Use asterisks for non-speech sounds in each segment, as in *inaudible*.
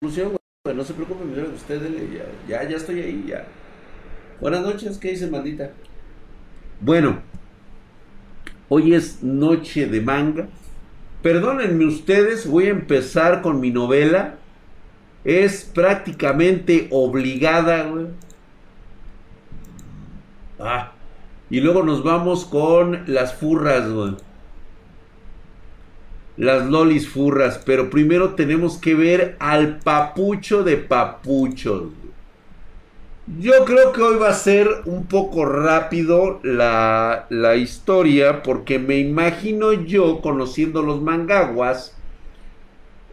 No se preocupen, usted ya, ya, ya estoy ahí, ya. Buenas noches, ¿qué dice, maldita? Bueno, hoy es noche de manga. Perdónenme ustedes, voy a empezar con mi novela. Es prácticamente obligada, güey. Ah, y luego nos vamos con las furras, güey las lolis furras, pero primero tenemos que ver al papucho de papuchos. Yo creo que hoy va a ser un poco rápido la, la historia, porque me imagino yo, conociendo los mangaguas,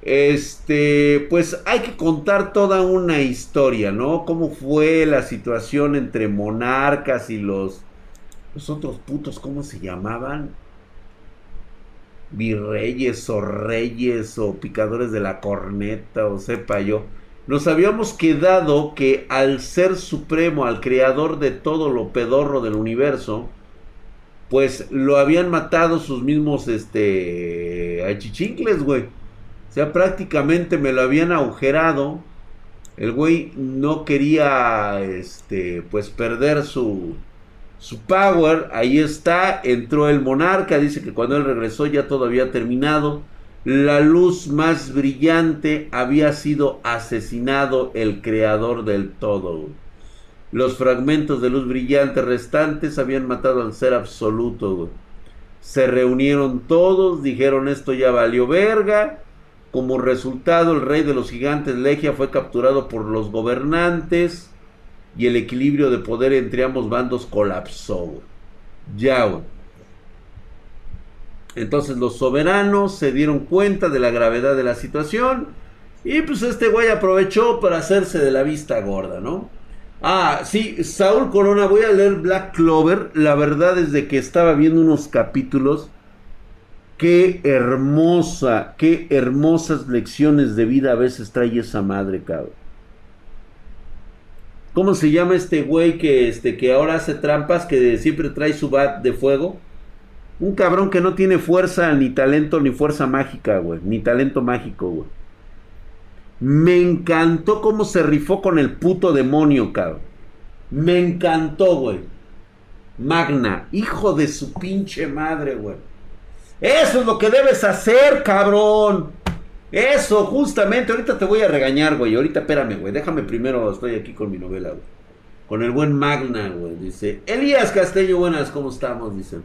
este, pues hay que contar toda una historia, ¿no? Cómo fue la situación entre monarcas y los, los otros putos, ¿cómo se llamaban? Virreyes o reyes o picadores de la corneta o sepa yo, nos habíamos quedado que al ser supremo, al creador de todo lo pedorro del universo, pues lo habían matado sus mismos, este, achichincles, güey. O sea, prácticamente me lo habían agujerado. El güey no quería, este, pues perder su, su power, ahí está, entró el monarca, dice que cuando él regresó ya todo había terminado, la luz más brillante había sido asesinado el creador del todo. Los fragmentos de luz brillante restantes habían matado al ser absoluto. Se reunieron todos, dijeron esto ya valió verga. Como resultado, el rey de los gigantes Legia fue capturado por los gobernantes y el equilibrio de poder entre ambos bandos colapsó. Ya, Entonces los soberanos se dieron cuenta de la gravedad de la situación y pues este güey aprovechó para hacerse de la vista gorda, ¿no? Ah, sí, Saúl Corona, voy a leer Black Clover. La verdad es de que estaba viendo unos capítulos. Qué hermosa, qué hermosas lecciones de vida a veces trae esa madre, cabrón. ¿Cómo se llama este güey que, este, que ahora hace trampas, que siempre trae su bat de fuego? Un cabrón que no tiene fuerza, ni talento, ni fuerza mágica, güey. Ni talento mágico, güey. Me encantó cómo se rifó con el puto demonio, cabrón. Me encantó, güey. Magna, hijo de su pinche madre, güey. Eso es lo que debes hacer, cabrón. Eso, justamente, ahorita te voy a regañar, güey. Ahorita espérame, güey. Déjame primero, estoy aquí con mi novela, güey. Con el buen Magna, güey. Dice, Elías Castello, buenas, ¿cómo estamos? Dice.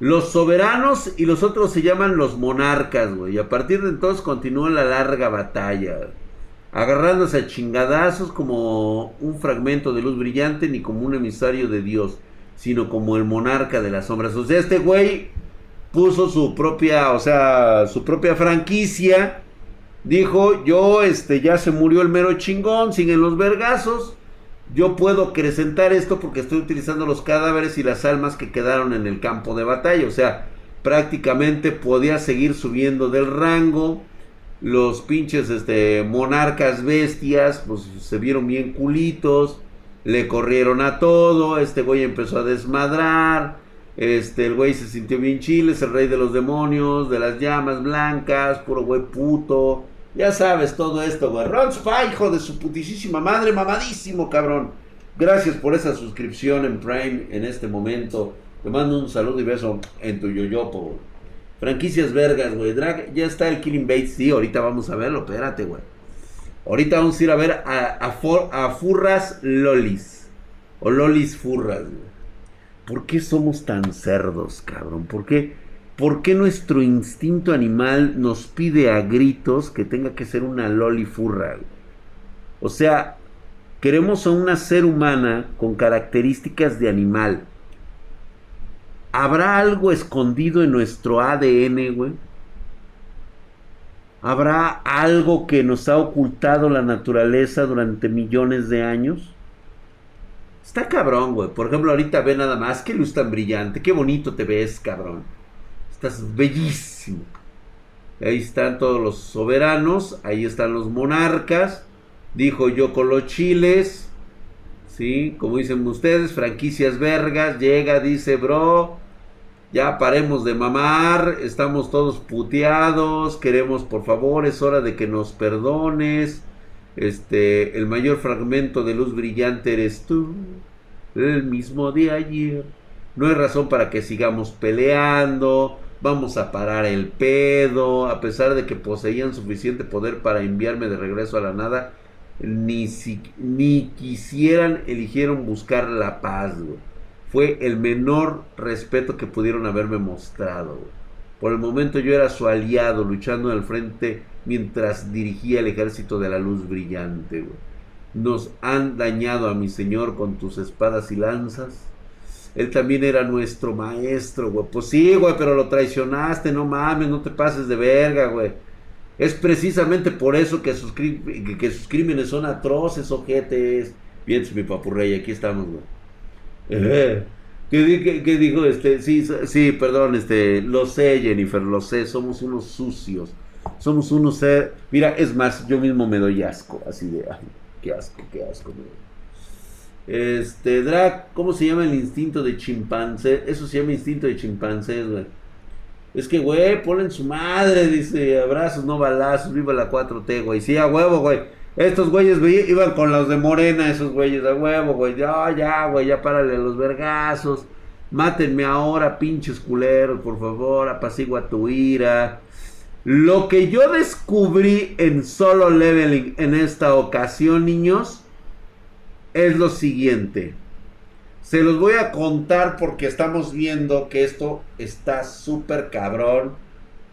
Los soberanos y los otros se llaman los monarcas, güey. Y a partir de entonces continúa la larga batalla. Agarrándose a chingadazos como un fragmento de luz brillante, ni como un emisario de Dios, sino como el monarca de las sombras. O sea, este güey puso su propia, o sea, su propia franquicia dijo, yo, este, ya se murió el mero chingón, siguen los vergazos, yo puedo acrecentar esto porque estoy utilizando los cadáveres y las almas que quedaron en el campo de batalla, o sea, prácticamente podía seguir subiendo del rango, los pinches, este, monarcas bestias, pues se vieron bien culitos, le corrieron a todo, este güey empezó a desmadrar, este, el güey se sintió bien chiles, el rey de los demonios, de las llamas blancas, puro güey puto, ya sabes todo esto, güey. Ron hijo de su putísima madre, mamadísimo, cabrón. Gracias por esa suscripción en Prime en este momento. Te mando un saludo y beso en tu yoyopo, Franquicias vergas, güey. Drag, ya está el Killing Bates, sí. Ahorita vamos a verlo, espérate, güey. Ahorita vamos a ir a ver a, a Furras Lolis. O Lolis Furras, güey. ¿Por qué somos tan cerdos, cabrón? ¿Por qué? ¿Por qué nuestro instinto animal nos pide a gritos que tenga que ser una lolifurra? O sea, queremos a una ser humana con características de animal. ¿Habrá algo escondido en nuestro ADN, güey? ¿Habrá algo que nos ha ocultado la naturaleza durante millones de años? Está cabrón, güey. Por ejemplo, ahorita ve nada más. Qué luz tan brillante. Qué bonito te ves, cabrón. Estás bellísimo. Ahí están todos los soberanos, ahí están los monarcas. Dijo yo con los chiles. Sí, como dicen ustedes, franquicias vergas. Llega, dice, bro, ya paremos de mamar. Estamos todos puteados. Queremos, por favor, es hora de que nos perdones. Este, el mayor fragmento de luz brillante eres tú, el mismo de ayer. No hay razón para que sigamos peleando, vamos a parar el pedo, a pesar de que poseían suficiente poder para enviarme de regreso a la nada, ni, ni quisieran, eligieron buscar la paz, Fue el menor respeto que pudieron haberme mostrado, Por el momento yo era su aliado, luchando en el frente mientras dirigía el ejército de la luz brillante, Nos han dañado a mi señor con tus espadas y lanzas. Él también era nuestro maestro, güey. Pues sí, güey, pero lo traicionaste, no mames, no te pases de verga, güey. Es precisamente por eso que sus, que, sus crímenes son atroces, ojetes. Bien, mi papurrey, aquí estamos, güey. ¿Qué, qué, dijo este? Sí, sí, perdón, este, lo sé, Jennifer, lo sé, somos unos sucios. Somos unos Mira, es más, yo mismo me doy asco, así de, ay, qué asco, qué asco, Este, Drac, ¿cómo se llama el instinto de chimpancé? Eso se llama instinto de chimpancés, güey. Es que, güey, ponen su madre, dice, abrazos, no balazos, viva la 4T, güey. Sí, a huevo, güey. Estos güeyes iban con los de Morena, esos güeyes, a huevo, güey. Ya, ya, güey, ya párale los vergazos. Mátenme ahora, pinches culeros, por favor, apacigua tu ira. Lo que yo descubrí en solo leveling en esta ocasión, niños, es lo siguiente. Se los voy a contar porque estamos viendo que esto está súper cabrón.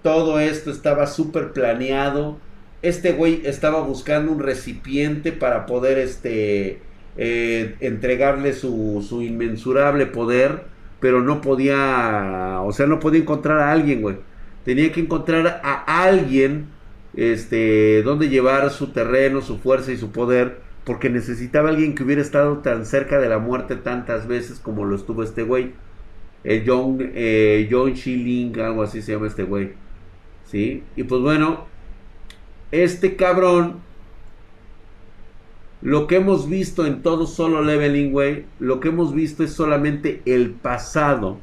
Todo esto estaba súper planeado. Este güey estaba buscando un recipiente para poder este, eh, entregarle su, su, inmensurable poder. Pero no podía, o sea, no podía encontrar a alguien, güey. Tenía que encontrar a alguien este, donde llevar su terreno, su fuerza y su poder porque necesitaba alguien que hubiera estado tan cerca de la muerte tantas veces como lo estuvo este güey. El John, eh, John Schilling, algo así se llama este güey. ¿Sí? Y pues bueno, este cabrón, lo que hemos visto en todo solo leveling, güey, lo que hemos visto es solamente el pasado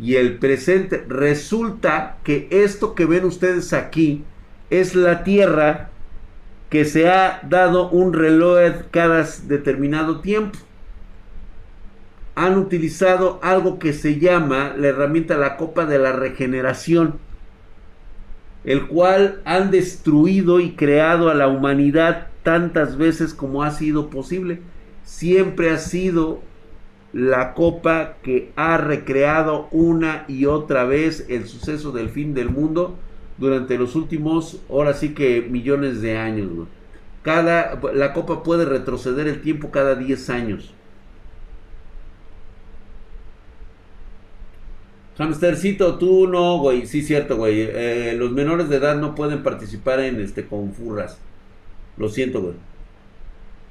y el presente. Resulta que esto que ven ustedes aquí es la tierra que se ha dado un reloj cada determinado tiempo. Han utilizado algo que se llama la herramienta la copa de la regeneración, el cual han destruido y creado a la humanidad tantas veces como ha sido posible. Siempre ha sido la copa que ha recreado una y otra vez el suceso del fin del mundo durante los últimos, ahora sí que millones de años, Cada, la copa puede retroceder el tiempo cada 10 años. Hamstercito, tú no, güey. Sí, cierto, güey. Eh, los menores de edad no pueden participar en este con furras. Lo siento, güey.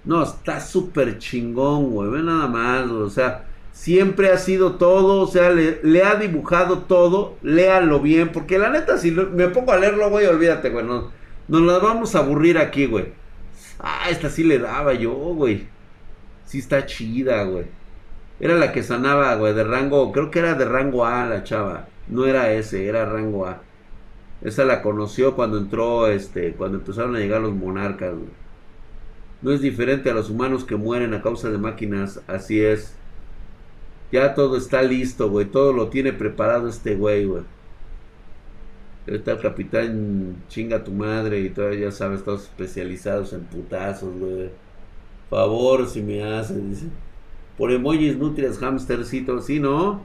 No, está súper chingón, güey. Ve nada más, o sea siempre ha sido todo, o sea, le, ha dibujado todo, léalo bien, porque la neta, si me pongo a leerlo, güey, olvídate, güey, no, nos la vamos a aburrir aquí, güey. Ah, esta sí le daba yo, güey. Sí está chida, güey. Era la que sanaba, güey, de rango, creo que era de rango A la chava. No era ese, era rango A. Esa la conoció cuando entró, este, cuando empezaron a llegar los monarcas, güey. No es diferente a los humanos que mueren a causa de máquinas, así es. Ya todo está listo, güey. Todo lo tiene preparado este güey, güey. Está el capitán chinga tu madre y todavía ya sabes, todos especializados en putazos, güey. Favor, si me hacen, dice. Por emojis, nutrias, hamstercito, sí, ¿no?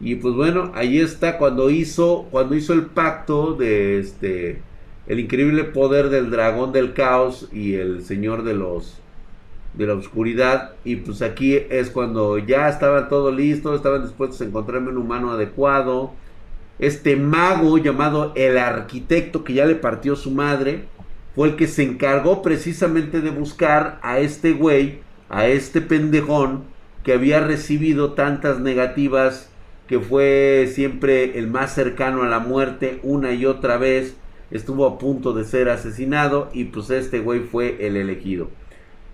Y pues bueno, ahí está cuando hizo, cuando hizo el pacto de este, el increíble poder del dragón del caos y el señor de los de la oscuridad y pues aquí es cuando ya estaban todo listo, estaban dispuestos a encontrarme un humano adecuado. Este mago llamado el arquitecto que ya le partió su madre fue el que se encargó precisamente de buscar a este güey, a este pendejón que había recibido tantas negativas, que fue siempre el más cercano a la muerte una y otra vez, estuvo a punto de ser asesinado y pues este güey fue el elegido.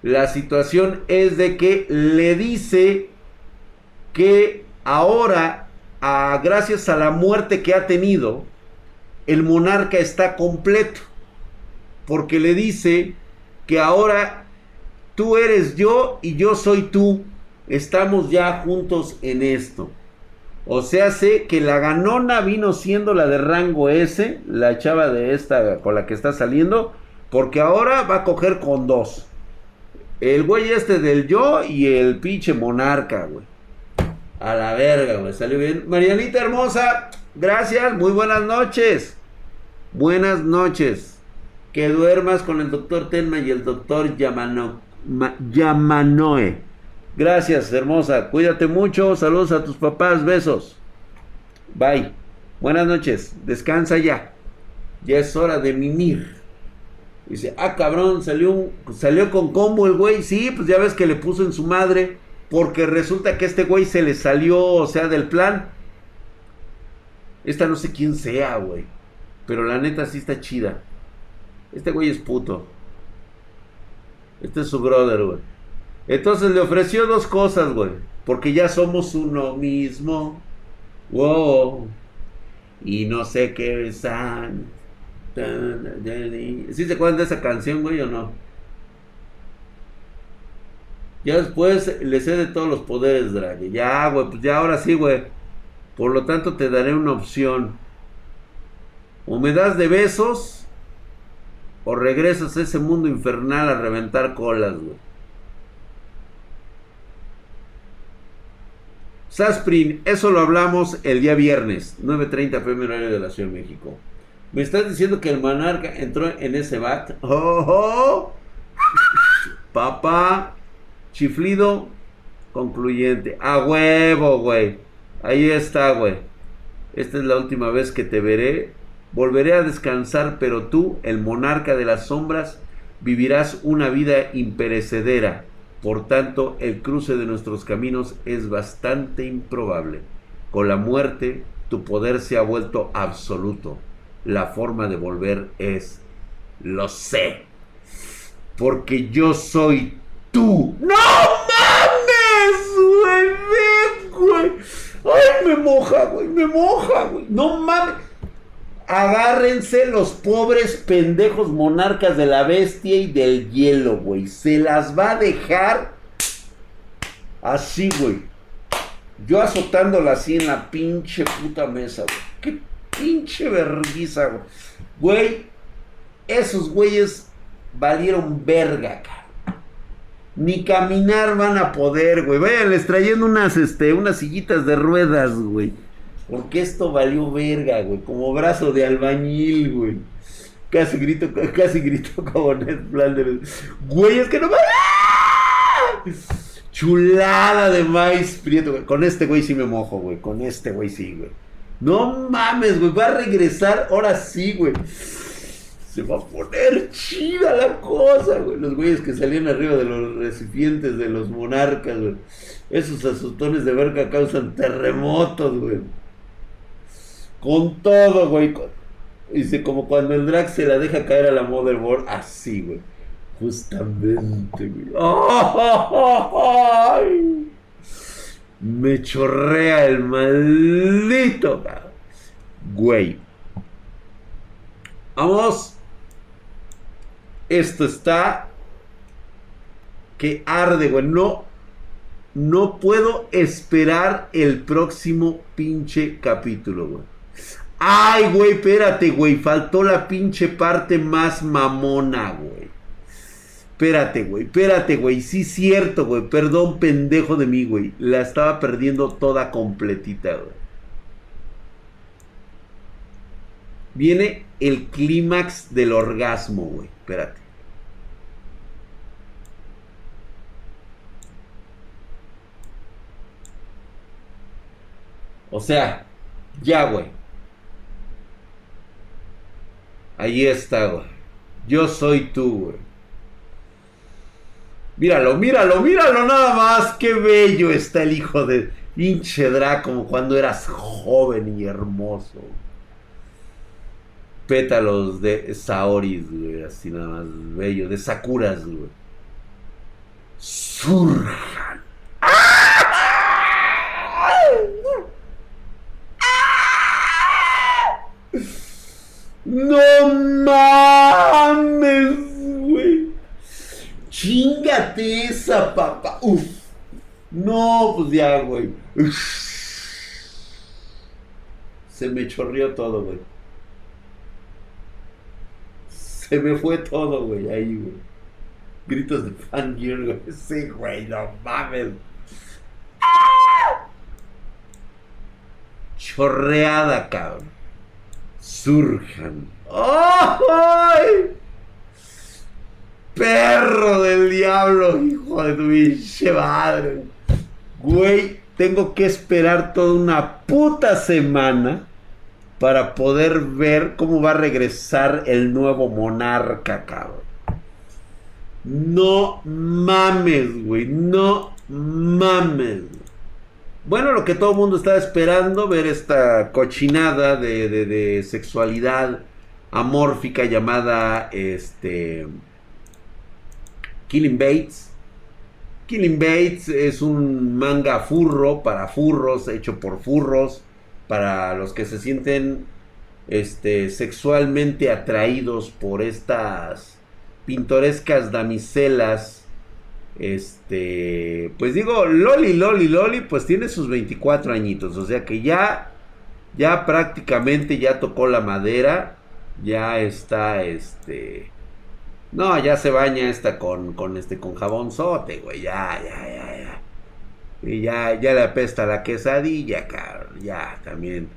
La situación es de que le dice que ahora, gracias a la muerte que ha tenido, el monarca está completo. porque le dice que ahora tú eres yo y yo soy tú. Estamos ya juntos en esto. O sea, sé que la ganona vino siendo la de rango S, la chava de esta con la que está saliendo, porque ahora va a coger con dos. El güey este del yo y el pinche monarca, güey. A la verga, güey. Salió bien. Marianita hermosa, gracias. Muy buenas noches. Buenas noches. Que duermas con el doctor Tenma y el doctor Yamano, Yamanoe. Gracias, hermosa. Cuídate mucho. Saludos a tus papás. Besos. Bye. Buenas noches. Descansa ya. Ya es hora de mimir. Dice, ah, cabrón, salió, salió con combo el güey. Sí, pues ya ves que le puso en su madre. Porque resulta que este güey se le salió, o sea, del plan. Esta no sé quién sea, güey. Pero la neta sí está chida. Este güey es puto. Este es su brother, güey. Entonces le ofreció dos cosas, güey. Porque ya somos uno mismo. Wow. Y no sé qué es. ¿Sí se acuerdan de esa canción, güey, o no? Ya después le cede todos los poderes, Draghi. Ya, güey, pues ya ahora sí, güey. Por lo tanto, te daré una opción. O me das de besos, o regresas a ese mundo infernal a reventar colas, güey. Sasprin, eso lo hablamos el día viernes, 9.30 pm horario de la Ciudad de México. Me estás diciendo que el monarca entró en ese bat. ¡Oh! oh. Papá, chiflido concluyente. A huevo, güey. Ahí está, güey. Esta es la última vez que te veré. Volveré a descansar, pero tú, el monarca de las sombras, vivirás una vida imperecedera. Por tanto, el cruce de nuestros caminos es bastante improbable. Con la muerte, tu poder se ha vuelto absoluto la forma de volver es, lo sé, porque yo soy tú. ¡No mames, güey! güey! ¡Ay, me moja, güey! ¡Me moja, güey! ¡No mames! Agárrense los pobres pendejos monarcas de la bestia y del hielo, güey. Se las va a dejar así, güey. Yo azotándola así en la pinche puta mesa, güey. ¿Qué pinche vergüenza, güey. Güey, esos güeyes valieron verga, cara. Ni caminar van a poder, güey. les trayendo unas, este, unas sillitas de ruedas, güey. Porque esto valió verga, güey. Como brazo de albañil, güey. Casi grito, *laughs* casi grito como Ned Flanders. Güey, es que no me... Chulada de maíz prieto, güey. Con este güey sí me mojo, güey. Con este güey sí, güey. No mames, güey. Va a regresar ahora sí, güey. Se va a poner chida la cosa, güey. Los güeyes que salían arriba de los recipientes de los monarcas, güey. Esos azotones de verga causan terremotos, güey. Con todo, güey. Dice, como cuando el drag se la deja caer a la motherboard, así, güey. Justamente, güey. *laughs* ¡Ay! Me chorrea el maldito. Güey. Vamos. Esto está que arde, güey. No, no puedo esperar el próximo pinche capítulo, güey. Ay, güey, espérate, güey. Faltó la pinche parte más mamona, güey. Espérate, güey, espérate, güey. Sí, cierto, güey. Perdón, pendejo de mí, güey. La estaba perdiendo toda completita, güey. Viene el clímax del orgasmo, güey. Espérate. O sea, ya, güey. Ahí está, güey. Yo soy tú, güey. Míralo, míralo, míralo nada más. Qué bello está el hijo de pinche como cuando eras joven y hermoso. Pétalos de Saoris, güey, así nada más bello, de Sakuras, güey. Surjan. No mames Chingate esa, papá. Uf. No, pues ya, güey. Se me chorrió todo, güey. Se me fue todo, güey, ahí, güey. Gritos de fan güey. *laughs* Sí, güey, no mames. Chorreada, cabrón. Surjan. ¡Ay! Perro del diablo, hijo de tu pinche madre. Güey, tengo que esperar toda una puta semana para poder ver cómo va a regresar el nuevo monarca, cabrón. No mames, güey. No mames. Bueno, lo que todo el mundo estaba esperando, ver esta cochinada de, de sexualidad amórfica llamada este Killing Bates. Killing Bates es un manga furro para furros, hecho por furros, para los que se sienten este, sexualmente atraídos por estas pintorescas damiselas. Este, pues digo, Loli, Loli, Loli, pues tiene sus 24 añitos, o sea que ya, ya prácticamente ya tocó la madera, ya está, este, no, ya se baña esta con, con este, con jabonzote, güey, ya, ya, ya, ya. Y ya, ya le apesta la quesadilla, cabrón, ya, también.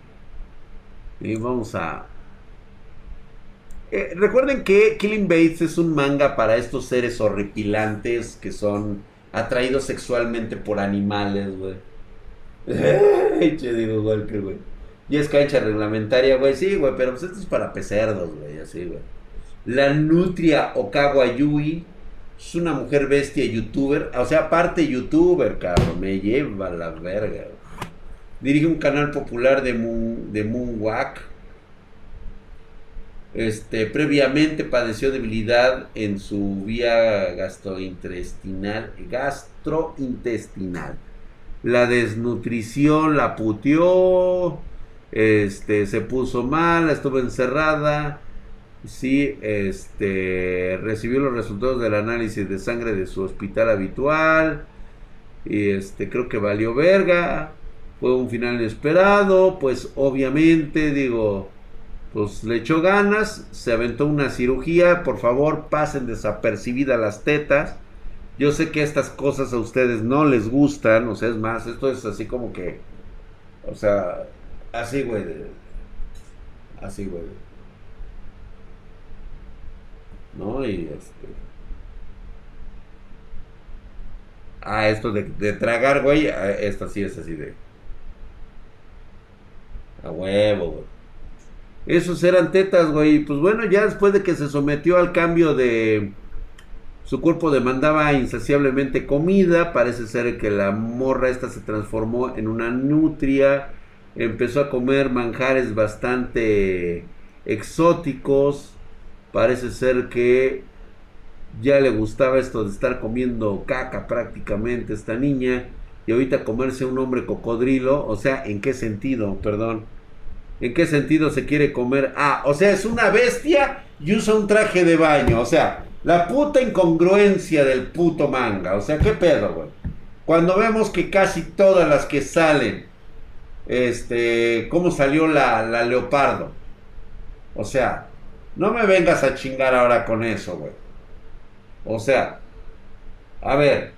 Y vamos a... Eh, recuerden que Killing Bates es un manga para estos seres horripilantes que son atraídos sexualmente por animales, güey. *laughs* che, digo, güey. Y es cancha reglamentaria, güey. Sí, güey, pero pues esto es para pecerdos, güey, así, güey. La nutria Okawa Yui es una mujer bestia youtuber. O sea, aparte youtuber, cabrón. Me lleva la verga. Dirige un canal popular de, Moon, de Moonwalk. Este, previamente padeció debilidad en su vía gastrointestinal. Gastrointestinal. La desnutrición la puteó. Este, se puso mal, estuvo encerrada sí este, recibió los resultados del análisis de sangre de su hospital habitual. Y este, creo que valió verga. Fue un final inesperado. Pues obviamente, digo, pues le echó ganas. Se aventó una cirugía. Por favor, pasen desapercibidas las tetas. Yo sé que estas cosas a ustedes no les gustan. O sea, es más, esto es así como que. O sea, así, güey. Así, güey. ¿No? Y este... Ah, esto de, tragar, güey, ah, esto sí es así de... A huevo, güey. Esos eran tetas, güey. Pues bueno, ya después de que se sometió al cambio de... Su cuerpo demandaba insaciablemente comida. Parece ser que la morra esta se transformó en una nutria. Empezó a comer manjares bastante exóticos. Parece ser que ya le gustaba esto de estar comiendo caca prácticamente esta niña. Y ahorita comerse un hombre cocodrilo. O sea, ¿en qué sentido? Perdón. ¿En qué sentido se quiere comer? Ah, o sea, es una bestia y usa un traje de baño. O sea, la puta incongruencia del puto manga. O sea, ¿qué pedo, güey? Cuando vemos que casi todas las que salen, este, ¿cómo salió la, la leopardo? O sea, no me vengas a chingar ahora con eso, güey. O sea, a ver.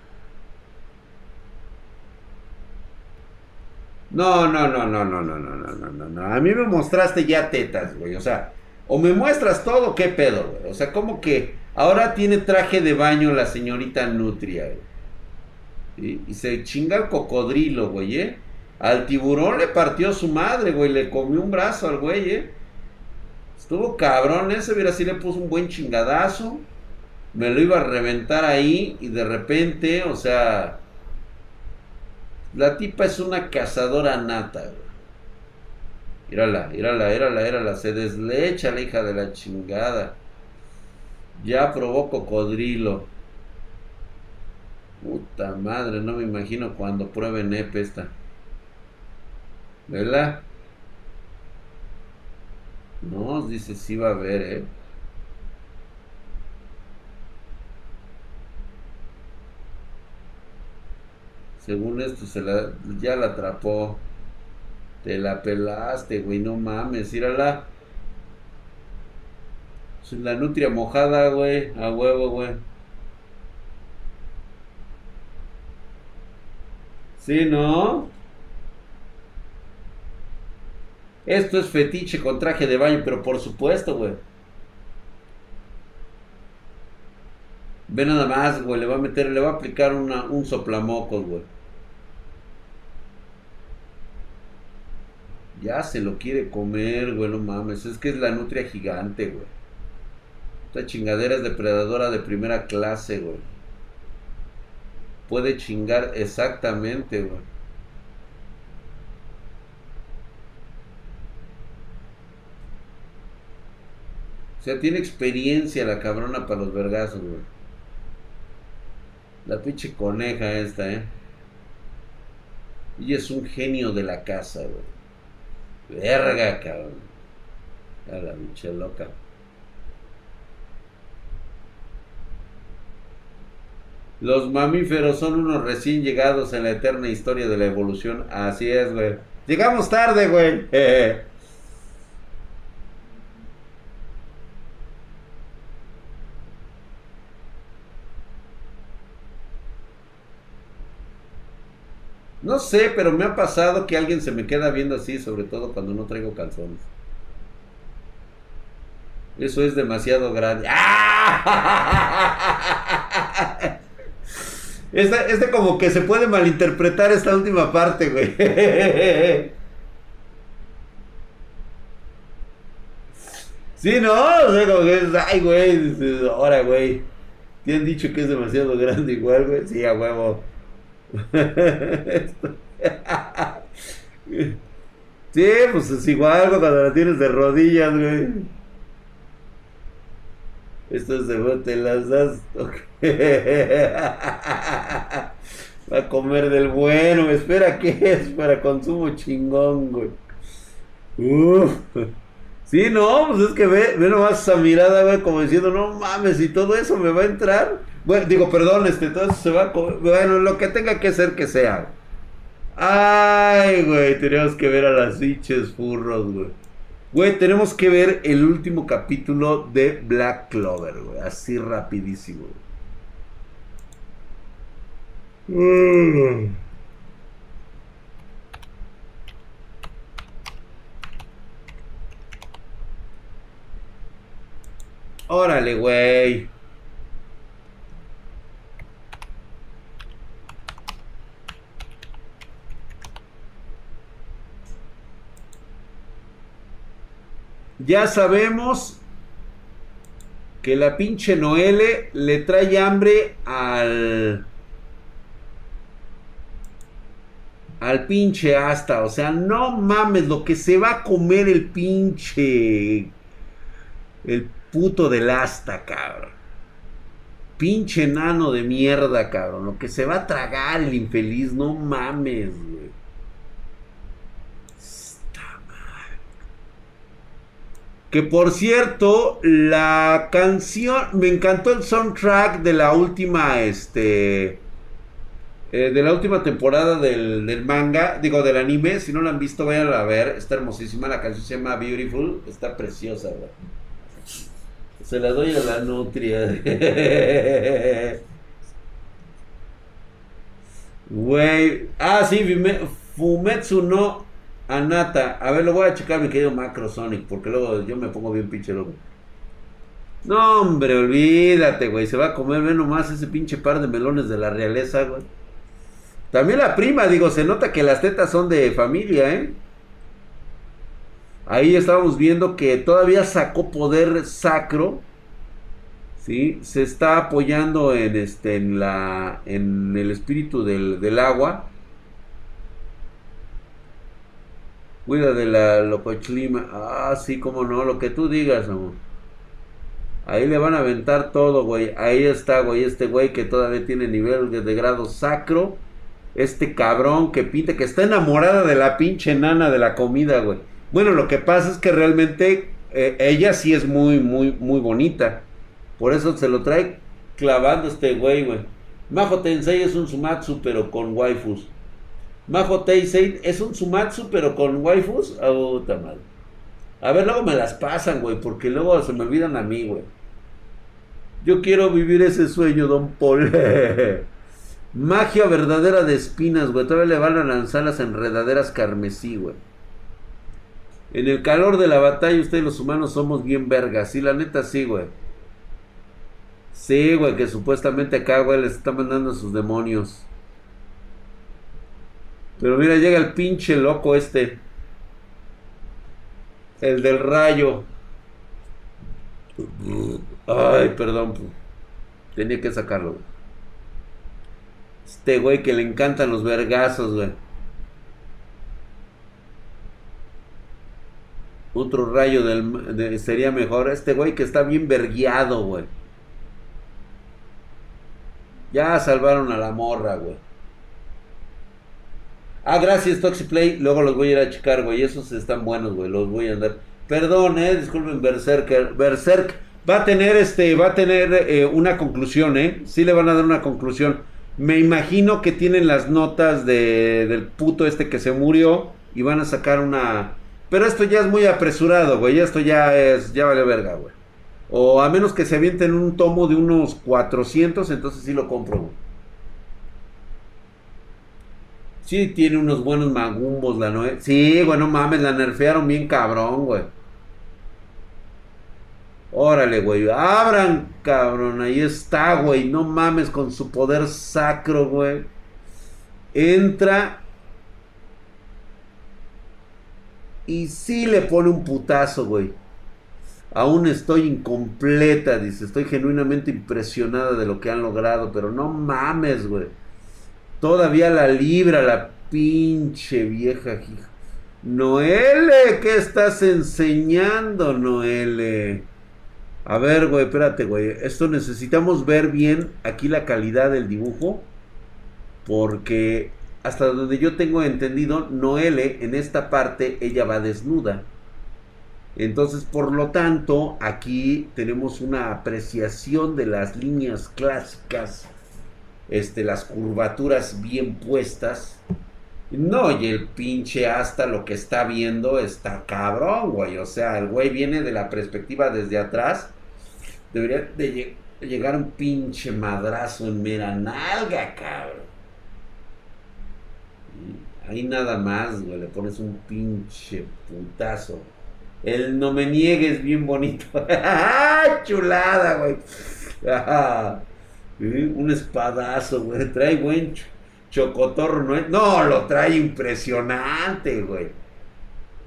No, no, no, no, no, no, no, no, no, no. A mí me mostraste ya tetas, güey. O sea, o me muestras todo, qué pedo, güey. O sea, como que ahora tiene traje de baño la señorita Nutria, güey. Y, y se chinga el cocodrilo, güey, ¿eh? Al tiburón le partió su madre, güey. Le comió un brazo al güey, ¿eh? Estuvo cabrón ese, mira, si le puso un buen chingadazo. Me lo iba a reventar ahí y de repente, o sea, la tipa es una cazadora nata, güey. Mírala, mírala, mírala, se deslecha la hija de la chingada. Ya probó cocodrilo. Puta madre, no me imagino cuando pruebe nepe esta. ¿Verdad? No, dice si sí va a haber, ¿eh? Según esto, se la, ya la atrapó. Te la pelaste, güey, no mames, írala. La nutria mojada, güey, a huevo, güey. Sí, ¿no? Esto es fetiche con traje de baño, pero por supuesto, güey. Ve nada más, güey, le va a meter, le va a aplicar una, un soplamocos, güey. Ya se lo quiere comer, güey, no mames. Es que es la nutria gigante, güey. Esta chingadera es depredadora de primera clase, güey. Puede chingar exactamente, güey. Sea, tiene experiencia la cabrona para los vergazos, güey. La pinche coneja esta, ¿eh? Y es un genio de la casa, güey. Verga, cabrón. A la pinche loca. Los mamíferos son unos recién llegados en la eterna historia de la evolución. Así es, güey. Llegamos tarde, güey. *laughs* No sé, pero me ha pasado que alguien se me queda viendo así, sobre todo cuando no traigo calzones. Eso es demasiado grande. ¡Ah! *laughs* Este, este como que se puede malinterpretar esta última parte, güey. *laughs* Sí, ¿no? O sea, es, ay, güey, ahora, güey. ¿Te han dicho que es demasiado grande igual, güey? Sí, a huevo. *laughs* sí, pues es igual cuando la tienes de rodillas, güey. Esto es de te las das. *laughs* Va a comer del bueno. Espera, ¿qué es? Para consumo chingón, güey. Uf. Sí, no, pues es que ve, ve nomás esa mirada, güey, como diciendo, no mames, y todo eso me va a entrar. Bueno, digo, perdón, este, eso se va a comer. Bueno, lo que tenga que ser que sea. Ay, güey, tenemos que ver a las biches furros, güey. Güey, tenemos que ver el último capítulo de Black Clover, güey. Así rapidísimo. Mm. Órale, güey. Ya sabemos que la pinche Noele le trae hambre al al pinche asta, o sea, no mames lo que se va a comer el pinche el puto del asta, cabrón. Pinche nano de mierda, cabrón. Lo que se va a tragar el infeliz, no mames, güey. Que por cierto, la canción, me encantó el soundtrack de la última, este, eh, de la última temporada del, manga, digo, del anime. Si no la han visto, vayan a ver. Está hermosísima. La canción se llama Beautiful. Está preciosa, Se la doy a la nutria. *laughs* Güey. Ah, sí, Fumetsu no Anata, a ver, lo voy a checar mi querido Macrosonic, porque luego yo me pongo bien pinche loco. No, hombre, olvídate, güey. Se va a comer, ve nomás ese pinche par de melones de la realeza, güey. También la prima, digo, se nota que las tetas son de familia, ¿eh? Ahí estábamos viendo que todavía sacó poder sacro. ¿Sí? Se está apoyando en este en la en el espíritu del, del agua Cuida de la locochlima. Ah, sí, como no, lo que tú digas, amor. Ahí le van a aventar todo, güey. Ahí está, güey, este güey que todavía tiene nivel de, grado sacro. Este cabrón que pinta, que está enamorada de la pinche nana de la comida, güey. Bueno, lo que pasa es que realmente eh, ella sí es muy, muy, muy bonita. Por eso se lo trae clavando este güey, güey. Majo Tensei es un Sumatsu, pero con waifus. Majo Tensei es un Sumatsu, pero con waifus. Oh, mal. A ver, luego me las pasan, güey, porque luego se me olvidan a mí, güey. Yo quiero vivir ese sueño, don Paul. *laughs* Magia verdadera de espinas, güey. Todavía le van a lanzar las enredaderas carmesí, güey. En el calor de la batalla, ustedes los humanos somos bien vergas. Sí, la neta, sí, güey. Sí, güey, que supuestamente acá, güey, les está mandando a sus demonios. Pero mira, llega el pinche loco este. El del rayo. Ay, perdón. Tenía que sacarlo. Este güey que le encantan los vergazos, güey. Otro rayo del, sería mejor. Este güey que está bien vergueado, güey. Ya salvaron a la morra, güey. Ah, gracias, Toxiplay. Luego los voy a ir a checar, güey. Esos están buenos, güey. Los voy a andar. Perdón, eh. Disculpen, Berserker. Berserk va a tener este. Va a tener eh, una conclusión, eh. Sí le van a dar una conclusión. Me imagino que tienen las notas de, del puto este que se murió. Y van a sacar una pero esto ya es muy apresurado, güey. Esto ya es, ya vale verga, güey. O a menos que se avienten un tomo de unos 400, entonces sí lo compro, güey. Sí, tiene unos buenos magumbos la Noé. Sí, güey, no mames, la nerfearon bien cabrón, güey. Órale, güey. Abran, cabrón. Ahí está, güey. No mames con su poder sacro, güey. Entra Y sí le pone un putazo, güey. Aún estoy incompleta, dice. Estoy genuinamente impresionada de lo que han logrado. Pero no mames, güey. Todavía la libra la pinche vieja. Noele, ¿qué estás enseñando, Noele? A ver, güey, espérate, güey. Esto necesitamos ver bien aquí la calidad del dibujo. Porque hasta donde yo tengo entendido, Noele en esta parte ella va desnuda. Entonces, por lo tanto, aquí tenemos una apreciación de las líneas clásicas, este, las curvaturas bien puestas. No, y el pinche hasta lo que está viendo está cabrón, güey. O sea, el güey viene de la perspectiva desde atrás. Debería de llegar un pinche madrazo en mera nalga, cabrón. Ahí nada más, güey, le pones un pinche putazo. El no me niegues bien bonito. *laughs* Chulada, güey. *laughs* un espadazo, güey. Trae buen chocotorro. No, no, lo trae impresionante, güey.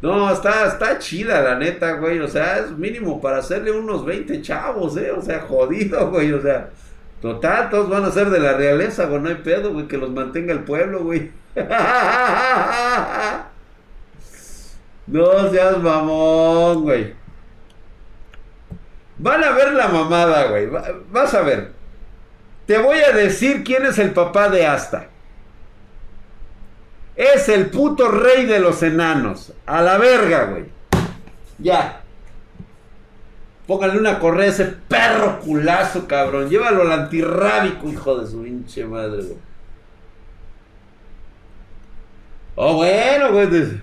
No, está, está chida, la neta, güey. O sea, es mínimo para hacerle unos 20 chavos, ¿eh? O sea, jodido, *laughs* güey. O sea, total, todos van a ser de la realeza, güey. No hay pedo, güey, que los mantenga el pueblo, güey. *laughs* No seas mamón, güey. Van a ver la mamada, güey. Vas a ver. Te voy a decir quién es el papá de Asta. Es el puto rey de los enanos. A la verga, güey. Ya. Póngale una correa a ese perro culazo, cabrón. Llévalo al antirrábico, hijo de su pinche madre, güey. Oh, bueno, güey. *laughs*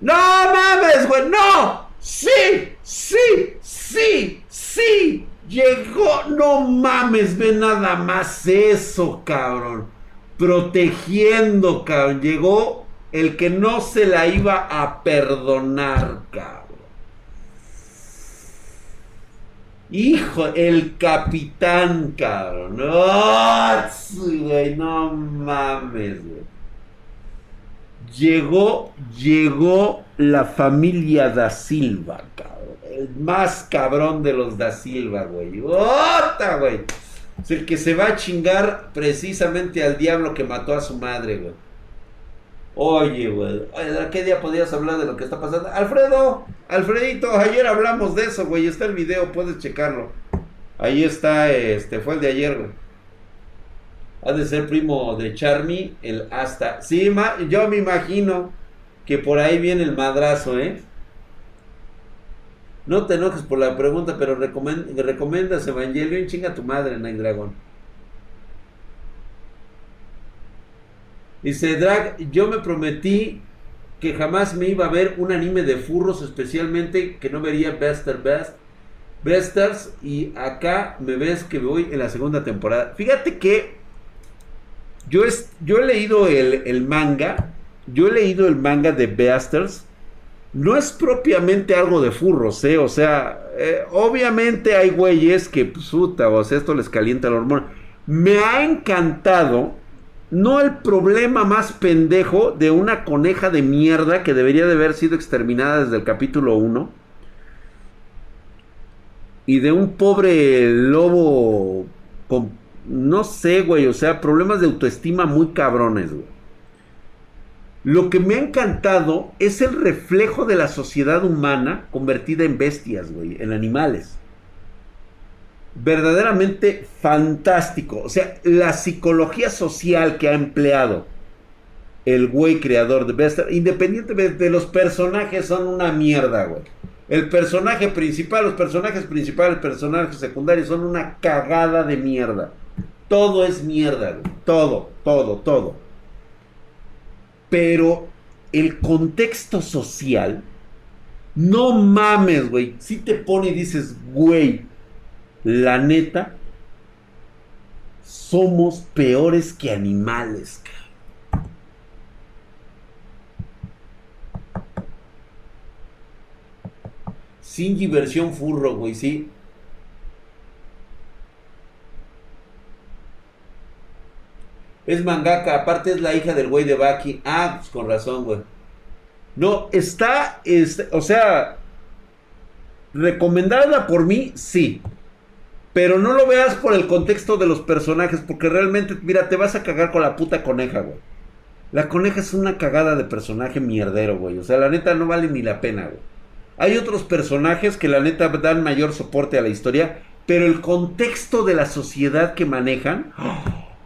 no mames, güey, no. Sí, sí, sí, sí. Llegó, no mames, ve nada más eso, cabrón. Protegiendo, cabrón. Llegó el que no se la iba a perdonar, cabrón. Hijo, el capitán, cabrón. No, güey, no mames, güey. Llegó, llegó la familia da Silva, cabrón. El más cabrón de los da Silva, güey. ¡Ota, güey! Es el que se va a chingar precisamente al diablo que mató a su madre, güey. Oye, güey, ¿qué día podías hablar de lo que está pasando? Alfredo, Alfredito, ayer hablamos de eso, güey. Está el video, puedes checarlo. Ahí está, este, fue el de ayer, güey. Ha de ser primo de Charmy, el hasta. Sí, yo me imagino que por ahí viene el madrazo, ¿eh? No te enojes por la pregunta, pero recomiendas Evangelion, chinga tu madre, Night Dragon. Dice Drag, yo me prometí que jamás me iba a ver un anime de furros, especialmente que no vería Bester Best. Besters, y acá me ves que voy en la segunda temporada. Fíjate que yo, es, yo he leído el, manga, yo he leído el manga de Besters. No es propiamente algo de furros, ¿eh? O sea, eh, obviamente hay güeyes que, puta, o sea, esto les calienta el hormona. Me ha encantado no el problema más pendejo de una coneja de mierda que debería de haber sido exterminada desde el capítulo 1. Y de un pobre lobo con, no sé, güey, o sea, problemas de autoestima muy cabrones, güey. Lo que me ha encantado es el reflejo de la sociedad humana convertida en bestias, güey, en animales verdaderamente fantástico. O sea, la psicología social que ha empleado el güey creador de Bester, independientemente de los personajes, son una mierda, güey. El personaje principal, los personajes principales, personajes secundarios son una cagada de mierda. Todo es mierda, güey. Todo, todo, todo. Pero el contexto social, no mames, güey. Si te pone y dices, güey, la neta, somos peores que animales. Sin diversión furro, güey, sí. Es mangaka, aparte es la hija del güey de Baki. Ah, pues con razón, güey. No, está, este, o sea, recomendada por mí, sí. Pero no lo veas por el contexto de los personajes, porque realmente, mira, te vas a cagar con la puta coneja, güey. La coneja es una cagada de personaje mierdero, güey. O sea, la neta no vale ni la pena, güey. Hay otros personajes que la neta dan mayor soporte a la historia, pero el contexto de la sociedad que manejan,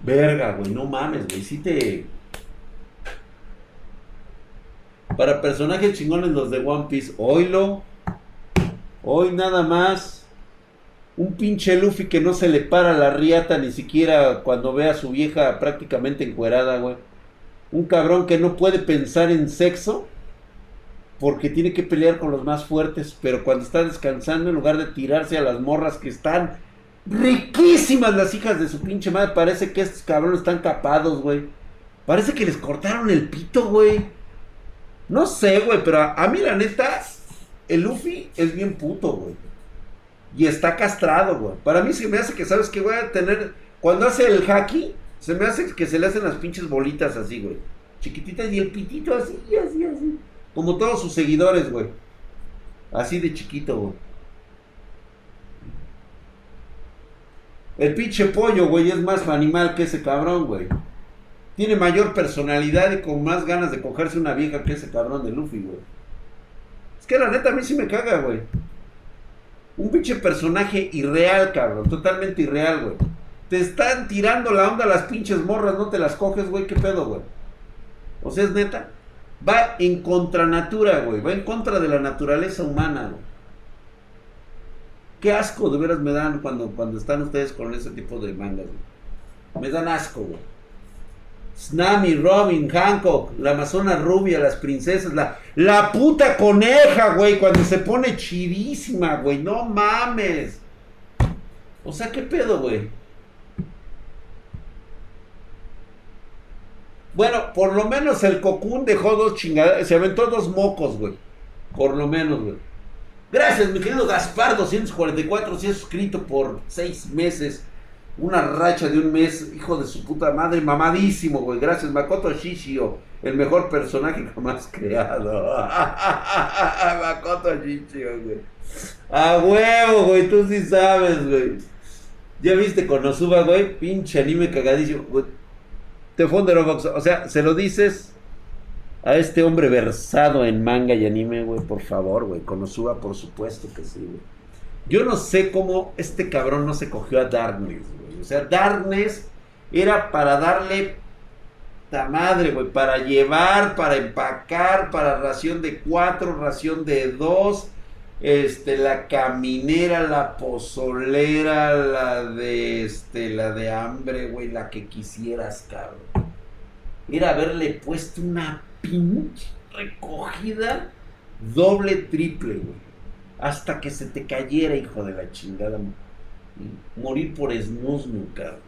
verga, güey, no mames, güey, sí te... Para personajes chingones los de One Piece, hoylo, hoy nada más un pinche Luffy que no se le para la riata ni siquiera cuando ve a su vieja prácticamente encuerada, güey. Un cabrón que no puede pensar en sexo porque tiene que pelear con los más fuertes, pero cuando está descansando, en lugar de tirarse a las morras que están riquísimas las hijas de su pinche madre, parece que estos cabrones están capados, güey. Parece que les cortaron el pito, güey. No sé, güey, pero a, a mí la neta, el Luffy es bien puto, güey. Y está castrado, güey. Para mí se me hace que, ¿sabes que Voy a tener... Cuando hace el haki, se me hace que se le hacen las pinches bolitas así, güey. Chiquititas y el pitito así, así, así. Como todos sus seguidores, güey. Así de chiquito, güey. El pinche pollo, güey, es más animal que ese cabrón, güey. Tiene mayor personalidad y con más ganas de cogerse una vieja que ese cabrón de Luffy, güey. Es que la neta a mí sí me caga, güey. Un pinche personaje irreal, cabrón. Totalmente irreal, güey. Te están tirando la onda las pinches morras, no te las coges, güey. ¿Qué pedo, güey? O sea, es neta. Va en contra natura, güey. Va en contra de la naturaleza humana, güey. Qué asco de veras me dan cuando, cuando están ustedes con ese tipo de mangas, güey. Me dan asco, güey. Snami, Robin, Hancock, la amazona rubia, las princesas, la, la puta coneja, güey, cuando se pone chidísima, güey, no mames. O sea, ¿qué pedo, güey? Bueno, por lo menos el Cocoon dejó dos chingadas, se aventó dos mocos, güey. Por lo menos, güey. Gracias, mi querido Gaspar 244, si es suscrito por seis meses una racha de un mes, hijo de su puta madre, mamadísimo, güey. Gracias, Makoto Shishio, el mejor personaje *laughs* jamás creado. *laughs* Makoto Shishio, güey. A huevo, güey, tú sí sabes, güey. ¿Ya viste Konosuba, güey? Pinche anime cagadísimo, güey. Te o sea, se lo dices a este hombre versado en manga y anime, güey, por favor, güey. Konosuba, por supuesto que sí, güey. Yo no sé cómo este cabrón no se cogió a Darkness, güey. O sea, Darkness era para darle ta madre, güey, para llevar, para empacar, para ración de cuatro, ración de dos, este, la caminera, la pozolera, la de, este, la de hambre, güey, la que quisieras, cabrón. Era haberle puesto una pinche recogida doble, triple, güey. Hasta que se te cayera, hijo de la chingada. Morir por esmusmo, cabrón.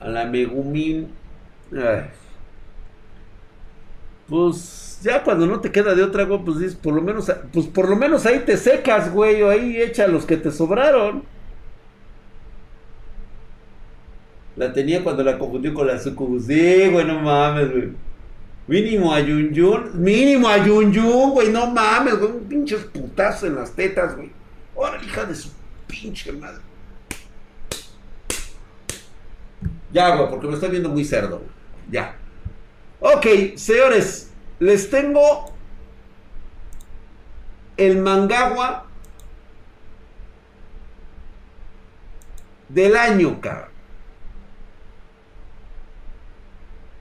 A la Megumin. Pues ya cuando no te queda de otra, güey, pues dices, por lo menos, pues por lo menos ahí te secas, güey, o ahí echa los que te sobraron. La tenía cuando la confundió con la sucubus. Sí, güey, no mames, güey. Mínimo a Yun Yun. Mínimo a Yun Yun, güey. No mames, güey. Un pinche putazo en las tetas, güey. Órale, hija de su pinche madre. Ya, güey, porque me estoy viendo muy cerdo, güey. Ya. Ok, señores. Les tengo el mangagua del año, cabrón.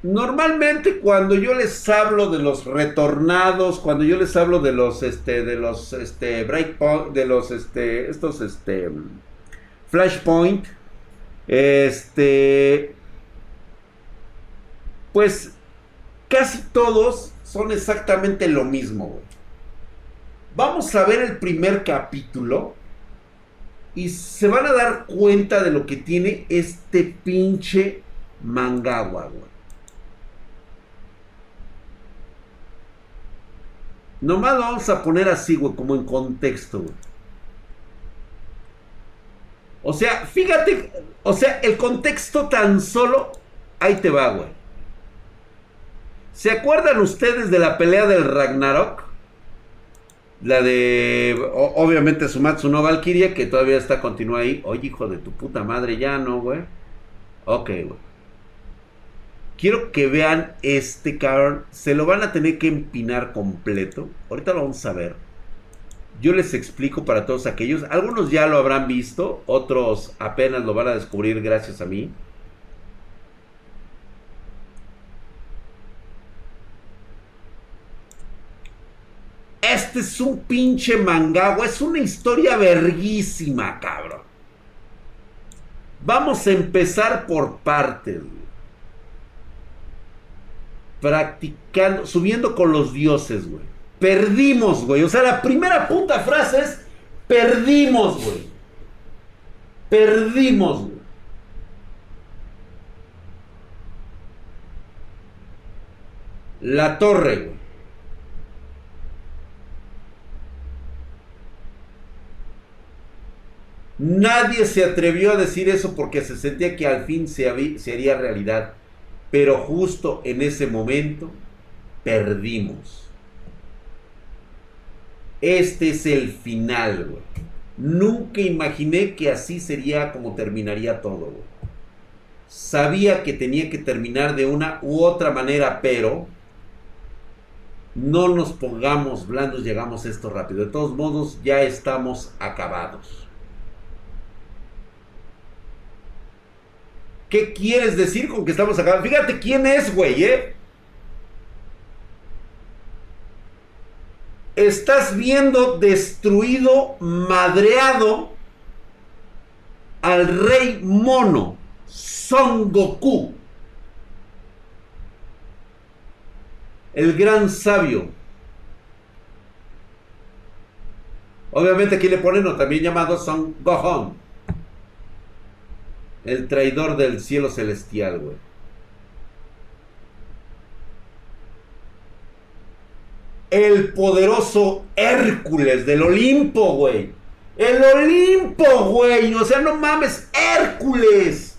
Normalmente cuando yo les hablo de los retornados, cuando yo les hablo de los este de los este breakpoint, de los este estos este flashpoint este pues casi todos son exactamente lo mismo. Vamos a ver el primer capítulo y se van a dar cuenta de lo que tiene este pinche mangawa, güey. Nomás lo vamos a poner así, güey, como en contexto, güey. O sea, fíjate, o sea, el contexto tan solo, ahí te va, güey. ¿Se acuerdan ustedes de la pelea del Ragnarok? La de, obviamente, Sumatsu no Valkyria, que todavía está, continúa ahí. Oye, hijo de tu puta madre, ya no, güey. Ok, güey. Quiero que vean este cabrón. Se lo van a tener que empinar completo. Ahorita lo vamos a ver. Yo les explico para todos aquellos. Algunos ya lo habrán visto. Otros apenas lo van a descubrir gracias a mí. Este es un pinche mangagua. Es una historia verguísima, cabrón. Vamos a empezar por partes practicando, subiendo con los dioses, güey. Perdimos, güey. O sea, la primera puta frase es perdimos, güey. Perdimos, güey. La torre, güey. Nadie se atrevió a decir eso porque se sentía que al fin se, se haría realidad. Pero justo en ese momento perdimos. Este es el final, güey. Nunca imaginé que así sería como terminaría todo. Sabía que tenía que terminar de una u otra manera, pero no nos pongamos blandos, llegamos a esto rápido. De todos modos, ya estamos acabados. ¿Qué quieres decir con que estamos acá? Fíjate quién es, güey, ¿eh? Estás viendo destruido, madreado al rey mono, Son Goku. El gran sabio. Obviamente aquí le ponen, también llamado Son Gohan. El traidor del cielo celestial, güey. El poderoso Hércules del Olimpo, güey. El Olimpo, güey. O sea, no mames, Hércules.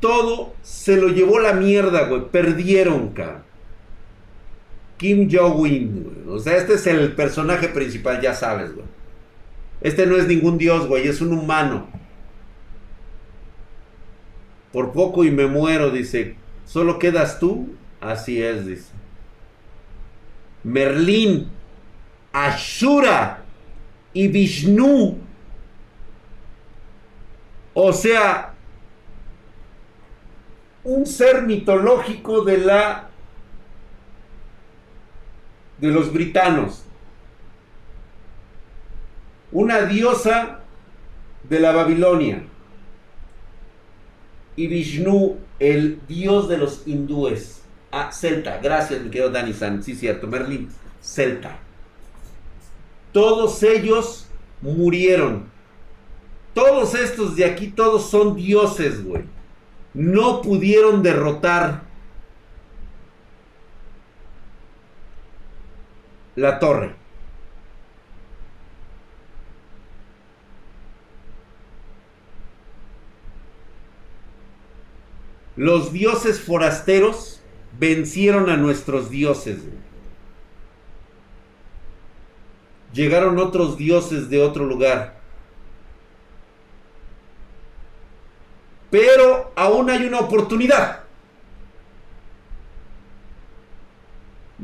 Todo se lo llevó la mierda, güey. Perdieron, cara. Kim Jong-un, O sea, este es el personaje principal, ya sabes, güey. Este no es ningún dios, güey, es un humano. Por poco y me muero, dice. ¿Solo quedas tú? Así es, dice. Merlín, Ashura y Vishnu. O sea, un ser mitológico de la de los britanos. Una diosa de la Babilonia. Y Vishnu, el dios de los hindúes. Ah, celta. Gracias, mi querido Dani San. Sí, cierto. Merlin, celta. Todos ellos murieron. Todos estos de aquí, todos son dioses, güey. No pudieron derrotar la torre. Los dioses forasteros vencieron a nuestros dioses. Llegaron otros dioses de otro lugar. Pero aún hay una oportunidad.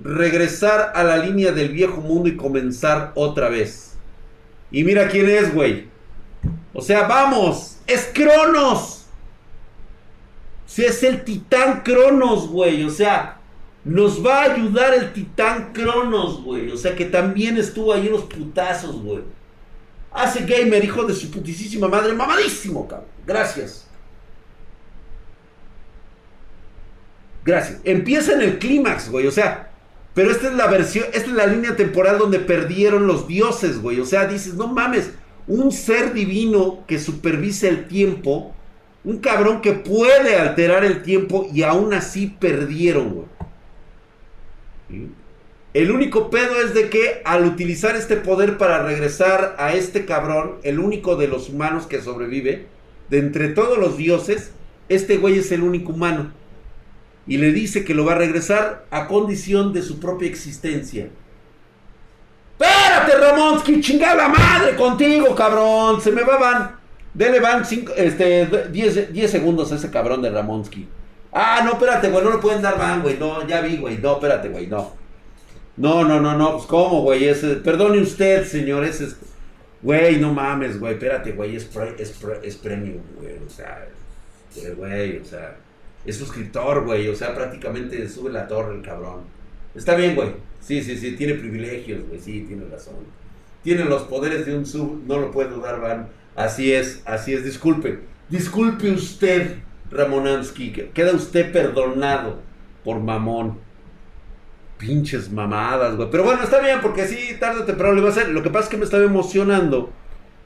Regresar a la línea del viejo mundo y comenzar otra vez. Y mira quién es, güey. O sea, vamos. Es Cronos. Si es el titán Cronos, güey. O sea, nos va a ayudar el titán Cronos, güey. O sea, que también estuvo ahí en los putazos, güey. Hace gamer, hijo de su putísima madre. Mamadísimo, cabrón. Gracias. Gracias. Empieza en el clímax, güey. O sea, pero esta es la versión, esta es la línea temporal donde perdieron los dioses, güey. O sea, dices, no mames, un ser divino que supervisa el tiempo, un cabrón que puede alterar el tiempo y aún así perdieron, güey. El único pedo es de que al utilizar este poder para regresar a este cabrón, el único de los humanos que sobrevive, de entre todos los dioses, este güey es el único humano y le dice que lo va a regresar a condición de su propia existencia. Espérate, Ramonsky, chingada madre contigo, cabrón. Se me va, van. Dele van este, 10 segundos a ese cabrón de Ramonsky. Ah, no, espérate, güey, no le pueden dar van, güey. No, ya vi, güey. No, espérate, güey, no. No, no, no, no, pues cómo, güey. Ese, perdone usted, señor, ese es. Güey, no mames, güey, espérate, güey, es, es, es premium, güey. O sea, güey, o sea. Es suscriptor, güey. O sea, prácticamente sube la torre el cabrón. Está bien, güey. Sí, sí, sí. Tiene privilegios, güey. Sí, tiene razón. Tiene los poderes de un sub. No lo puedo dar, Van. Así es, así es. Disculpe. Disculpe usted, Ramonansky. Queda usted perdonado por mamón. Pinches mamadas, güey. Pero bueno, está bien, porque sí, tarde o temprano le va a hacer. Lo que pasa es que me estaba emocionando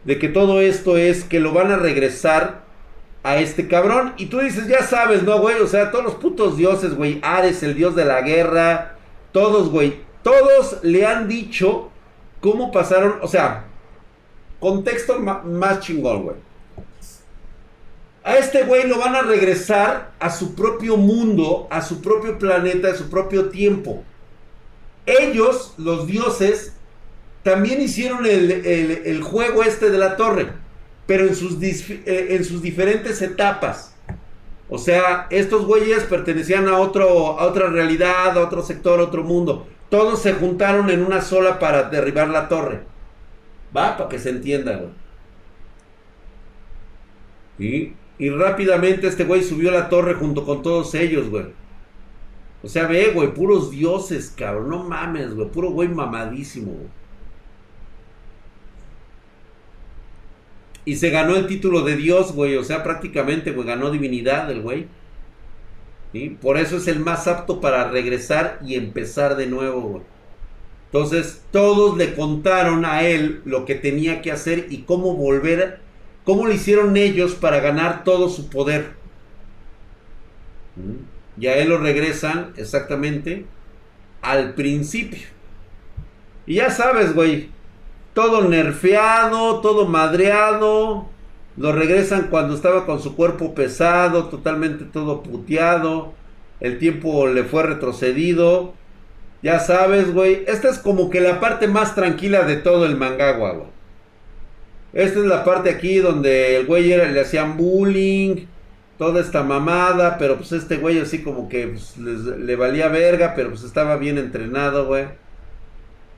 de que todo esto es que lo van a regresar a este cabrón. Y tú dices, ya sabes, ¿no, güey? O sea, todos los putos dioses, güey. Ares, el dios de la guerra. Todos, güey. Todos le han dicho cómo pasaron. O sea, contexto más chingón, güey. A este güey lo van a regresar a su propio mundo, a su propio planeta, a su propio tiempo. Ellos, los dioses, también hicieron el, el juego este de la torre pero en sus, eh, en sus diferentes etapas. O sea, estos güeyes pertenecían a, otro, a otra realidad, a otro sector, a otro mundo. Todos se juntaron en una sola para derribar la torre. Va, para que se entienda, güey. Y, y rápidamente este güey subió a la torre junto con todos ellos, güey. O sea, ve, güey, puros dioses, cabrón. No mames, güey. Puro güey mamadísimo, güey. Y se ganó el título de Dios, güey. O sea, prácticamente, güey, ganó divinidad el güey. Por eso es el más apto para regresar y empezar de nuevo, güey. Entonces, todos le contaron a él lo que tenía que hacer y cómo volver, cómo lo hicieron ellos para ganar todo su poder. Y a él lo regresan exactamente al principio. Y ya sabes, güey, todo nerfeado, todo madreado. Lo regresan cuando estaba con su cuerpo pesado, totalmente todo puteado. El tiempo le fue retrocedido. Ya sabes, güey. Esta es como que la parte más tranquila de todo el mangagua, güey. Esta es la parte aquí donde el güey era, le hacían bullying. Toda esta mamada. Pero pues este güey así como que pues, le valía verga. Pero pues estaba bien entrenado, güey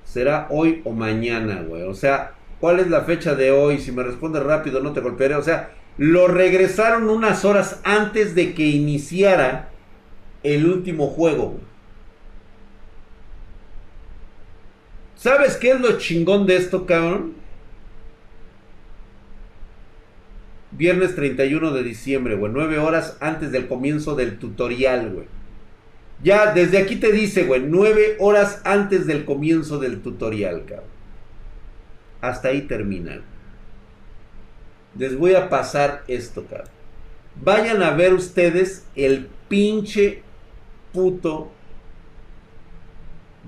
será hoy o mañana, güey. O sea, ¿cuál es la fecha de hoy? Si me respondes rápido, no te golpearé. O sea, Lo regresaron unas horas antes de que iniciara el último juego. ¿Sabes qué es lo chingón de esto, cabrón? Viernes 31 de diciembre, güey. Nueve horas antes del comienzo del tutorial, güey. Ya, desde aquí te dice, güey. Nueve horas antes del comienzo del tutorial, cabrón. Hasta ahí termina. Les voy a pasar esto, cabrón. Vayan a ver ustedes el pinche puto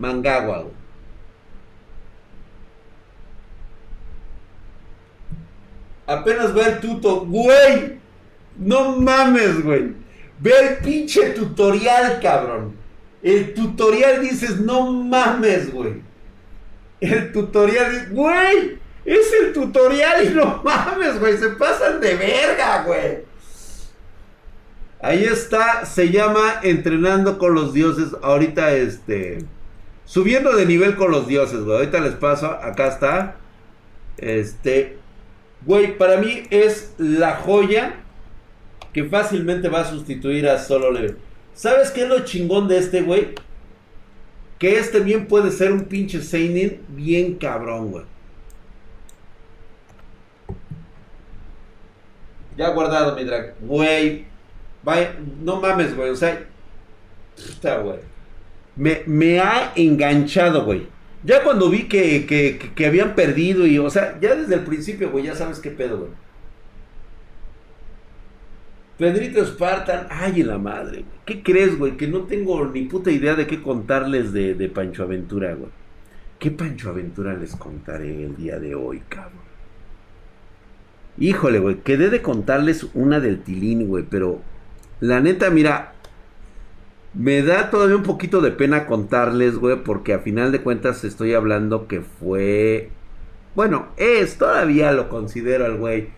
Mangagua, güey. Apenas ve el tuto, güey. No mames, güey. Ve el pinche tutorial, cabrón. El tutorial dices, no mames, güey. El tutorial güey. Es el tutorial y no mames, güey. Se pasan de verga, güey. Ahí está, se llama Entrenando con los dioses. Ahorita, este. Subiendo de nivel con los dioses, güey. Ahorita les paso. Acá está. Este. Güey, para mí es la joya que fácilmente va a sustituir a Solo Level. ¿Sabes qué es lo chingón de este, güey? Que este bien puede ser un pinche Seinen bien cabrón, güey. Ya guardado mi drag. Güey. no mames, güey. O sea. Puta, güey. Me, me ha enganchado, güey. Ya cuando vi que, habían perdido y, o sea, ya desde el principio, güey, ya sabes qué pedo, güey. Pedrito Spartan, ay, la madre, ¿Qué crees, güey? Que no tengo ni puta idea de qué contarles de, de Pancho Aventura, güey. ¿Qué Pancho Aventura les contaré el día de hoy, cabrón? Híjole, güey, quedé de contarles una del Tilín, güey, pero la neta, mira, me da todavía un poquito de pena contarles, güey, porque a final de cuentas estoy hablando que fue... Bueno, es, todavía lo considero al güey.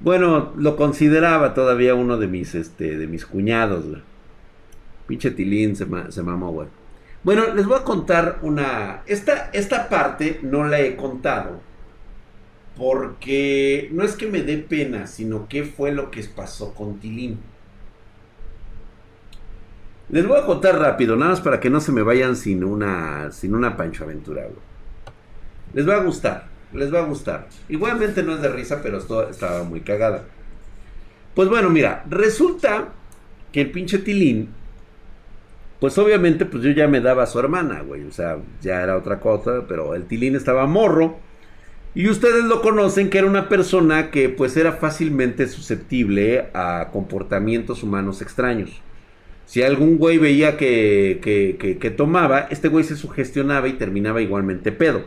Bueno, lo consideraba todavía uno de mis, este, de mis cuñados, güey. Pinche Tilín se, se mamó, güey. Bueno, les voy a contar una... Esta, esta parte no la he contado. Porque no es que me dé pena, sino que fue lo que pasó con Tilín. Les voy a contar rápido, nada más para que no se me vayan sin una, sin una Pancho Aventura, Les va a gustar, les va a gustar. Igualmente no es de risa, pero esto estaba muy cagada. Pues bueno, mira, resulta que el pinche Tilín, pues obviamente, pues yo ya me daba a su hermana, güey. O sea, ya era otra cosa, pero el Tilín estaba morro. Y ustedes lo conocen que era una persona que pues era fácilmente susceptible a comportamientos humanos extraños. Si algún güey veía que, tomaba, este güey se sugestionaba y terminaba igualmente pedo.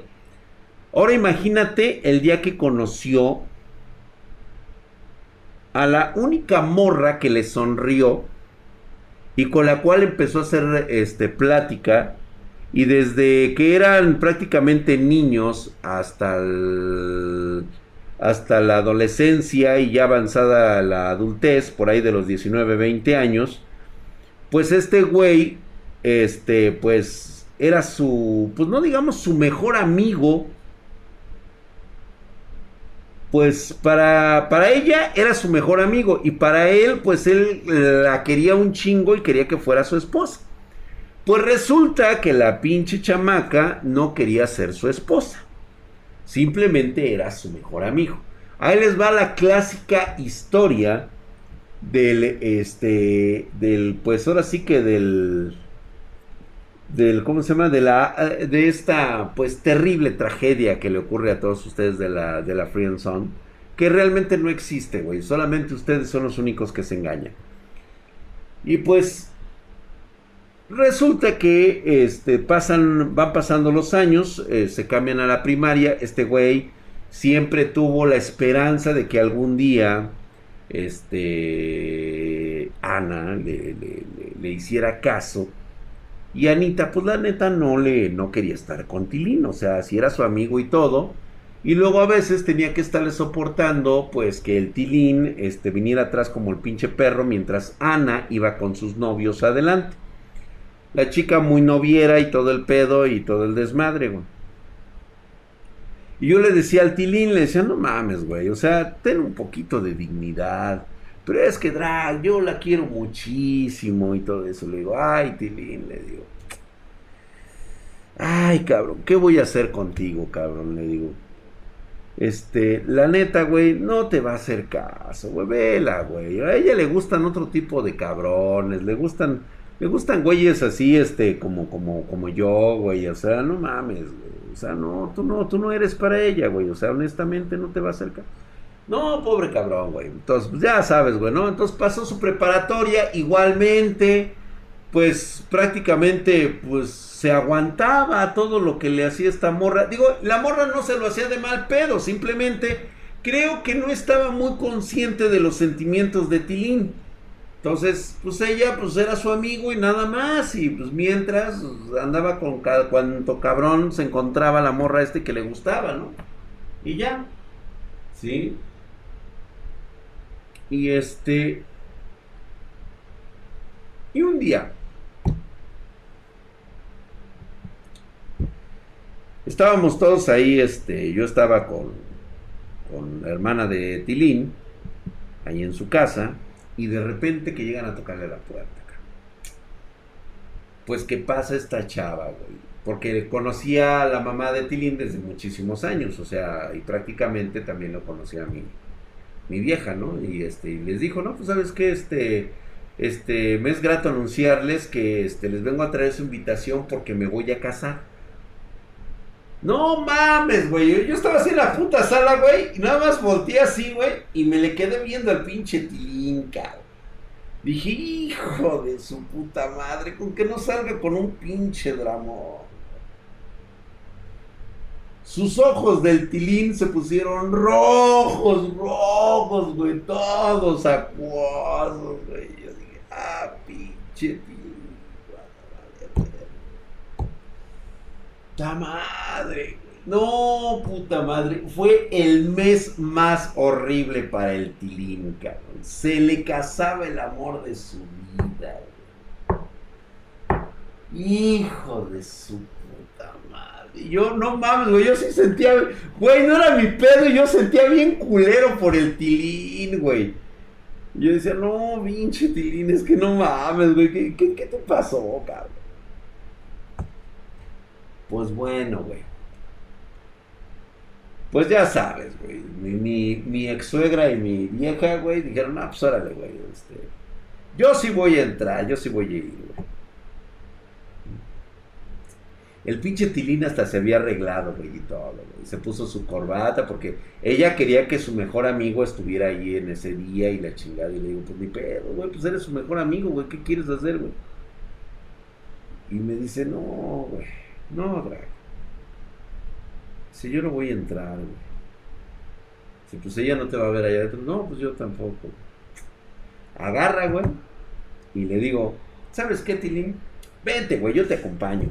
Ahora imagínate el día que conoció a la única morra que le sonrió y con la cual empezó a hacer este, plática y desde que eran prácticamente niños hasta hasta la adolescencia y ya avanzada la adultez, por ahí de los 19, 20 años, pues este güey, este, pues era su, pues no digamos su mejor amigo, pues para, para ella era su mejor amigo y para él, pues él la quería un chingo y quería que fuera su esposa. Pues resulta que la pinche chamaca no quería ser su esposa. Simplemente era su mejor amigo. Ahí les va la clásica historia del este del pues ahora sí que del del cómo se llama de la de esta pues terrible tragedia que le ocurre a todos ustedes de la de la Free que realmente no existe, güey, solamente ustedes son los únicos que se engañan. Y pues resulta que este pasan van pasando los años, eh, se cambian a la primaria, este güey siempre tuvo la esperanza de que algún día este, Ana le, hiciera caso. Y Anita, pues la neta no le no quería estar con Tilín, o sea, si era su amigo y todo. Y luego a veces tenía que estarle soportando, pues que el Tilín este, viniera atrás como el pinche perro mientras Ana iba con sus novios adelante. La chica muy noviera y todo el pedo y todo el desmadre, güey. Y yo le decía al Tilín, le decía, no mames, güey, o sea, ten un poquito de dignidad. Pero es que Drag, yo la quiero muchísimo y todo eso. Le digo, ay, Tilín, le digo. Ay, cabrón, ¿qué voy a hacer contigo, cabrón? Le digo. Este, la neta, güey, no te va a hacer caso, güey, vela, güey. A ella le gustan otro tipo de cabrones, le gustan, le gustan güeyes así, este, como, como, como yo, güey. O sea, no mames, güey. O sea, no, tú no, tú no eres para ella, güey. O sea, honestamente no te va a hacer caso. No, pobre cabrón, güey. Entonces, pues ya sabes, güey, ¿no? Entonces pasó su preparatoria igualmente, pues prácticamente, pues se aguantaba todo lo que le hacía esta morra. Digo, la morra no se lo hacía de mal pedo, simplemente creo que no estaba muy consciente de los sentimientos de Tilín. Entonces, pues ella, pues era su amigo y nada más. Y pues mientras pues, andaba con cuanto cabrón se encontraba la morra este que le gustaba, ¿no? Y ya. ¿Sí? Y este. Y un día. Estábamos todos ahí, este, yo estaba con, con la hermana de Tilín, ahí en su casa, y de repente que llegan a tocarle la puerta. Pues qué pasa esta chava, güey. Porque conocía a la mamá de Tilín desde muchísimos años, o sea, y prácticamente también lo conocía a mí mi vieja, ¿no? Y este, les dijo, no, pues sabes que este, este, me es grato anunciarles que este, les vengo a traer su invitación porque me voy a casar. No mames, güey. Yo estaba así en la puta sala, güey. Y nada más volteé así, güey. Y me le quedé viendo al pinche tilín, cabrón. Dije, hijo de su puta madre, con que no salga con un pinche dramón. Sus ojos del tilín se pusieron rojos, rojos, güey, todos acuosos, güey. Yo dije, ah, pinche tilín. Puta madre, No, puta madre. Fue el mes más horrible para el tilín, cabrón. Se le casaba el amor de su vida, Hijo de su yo, no mames, güey, yo sí sentía, güey, no era mi pedo, yo sentía bien culero por el tilín, güey. Yo decía, no, pinche tilín, es que no mames, güey, ¿qué, qué, te pasó, cabrón? Pues bueno, güey. Pues ya sabes, güey. Mi, ex suegra y mi vieja, güey, dijeron, ah, pues órale, güey. Este, yo sí voy a entrar, yo sí voy a ir, güey. El pinche Tilín hasta se había arreglado, güey, y todo, güey. Se puso su corbata porque ella quería que su mejor amigo estuviera ahí en ese día y la chingada. Y le digo, pues ni pedo, güey, pues eres su mejor amigo, güey, ¿qué quieres hacer, güey? Y me dice, no, güey, no, Drag. Si yo no voy a entrar, güey. Si pues ella no te va a ver allá adentro, no, pues yo tampoco. Agarra, güey, y le digo, ¿sabes qué, Tilín? Vente, güey, yo te acompaño,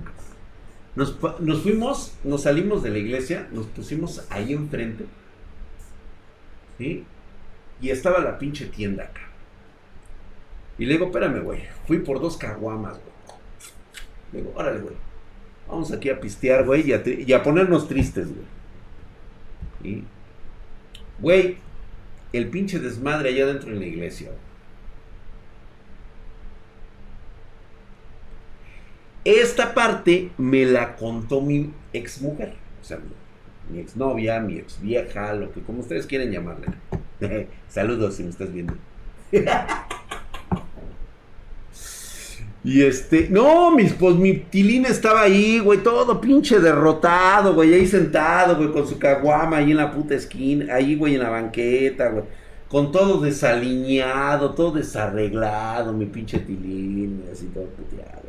nos, fuimos, nos salimos de la iglesia, nos pusimos ahí enfrente. ¿Sí? Y estaba la pinche tienda acá. Y le digo, espérame, güey. Fui por dos caguamas, güey. Le digo, órale, güey. Vamos aquí a pistear, güey, y a, ponernos tristes, güey. Güey, el pinche desmadre allá dentro en la iglesia, güey. Esta parte me la contó mi ex mujer, o sea, mi, ex exnovia, mi ex vieja, lo que como ustedes quieren llamarle. *laughs* Saludos si me estás viendo. *laughs* y este, no, mis, pues mi tilín estaba ahí, güey, todo pinche derrotado, güey, ahí sentado, güey, con su caguama ahí en la puta esquina, ahí, güey, en la banqueta, güey. Con todo desaliñado, todo desarreglado, mi pinche tilín, así todo puteado.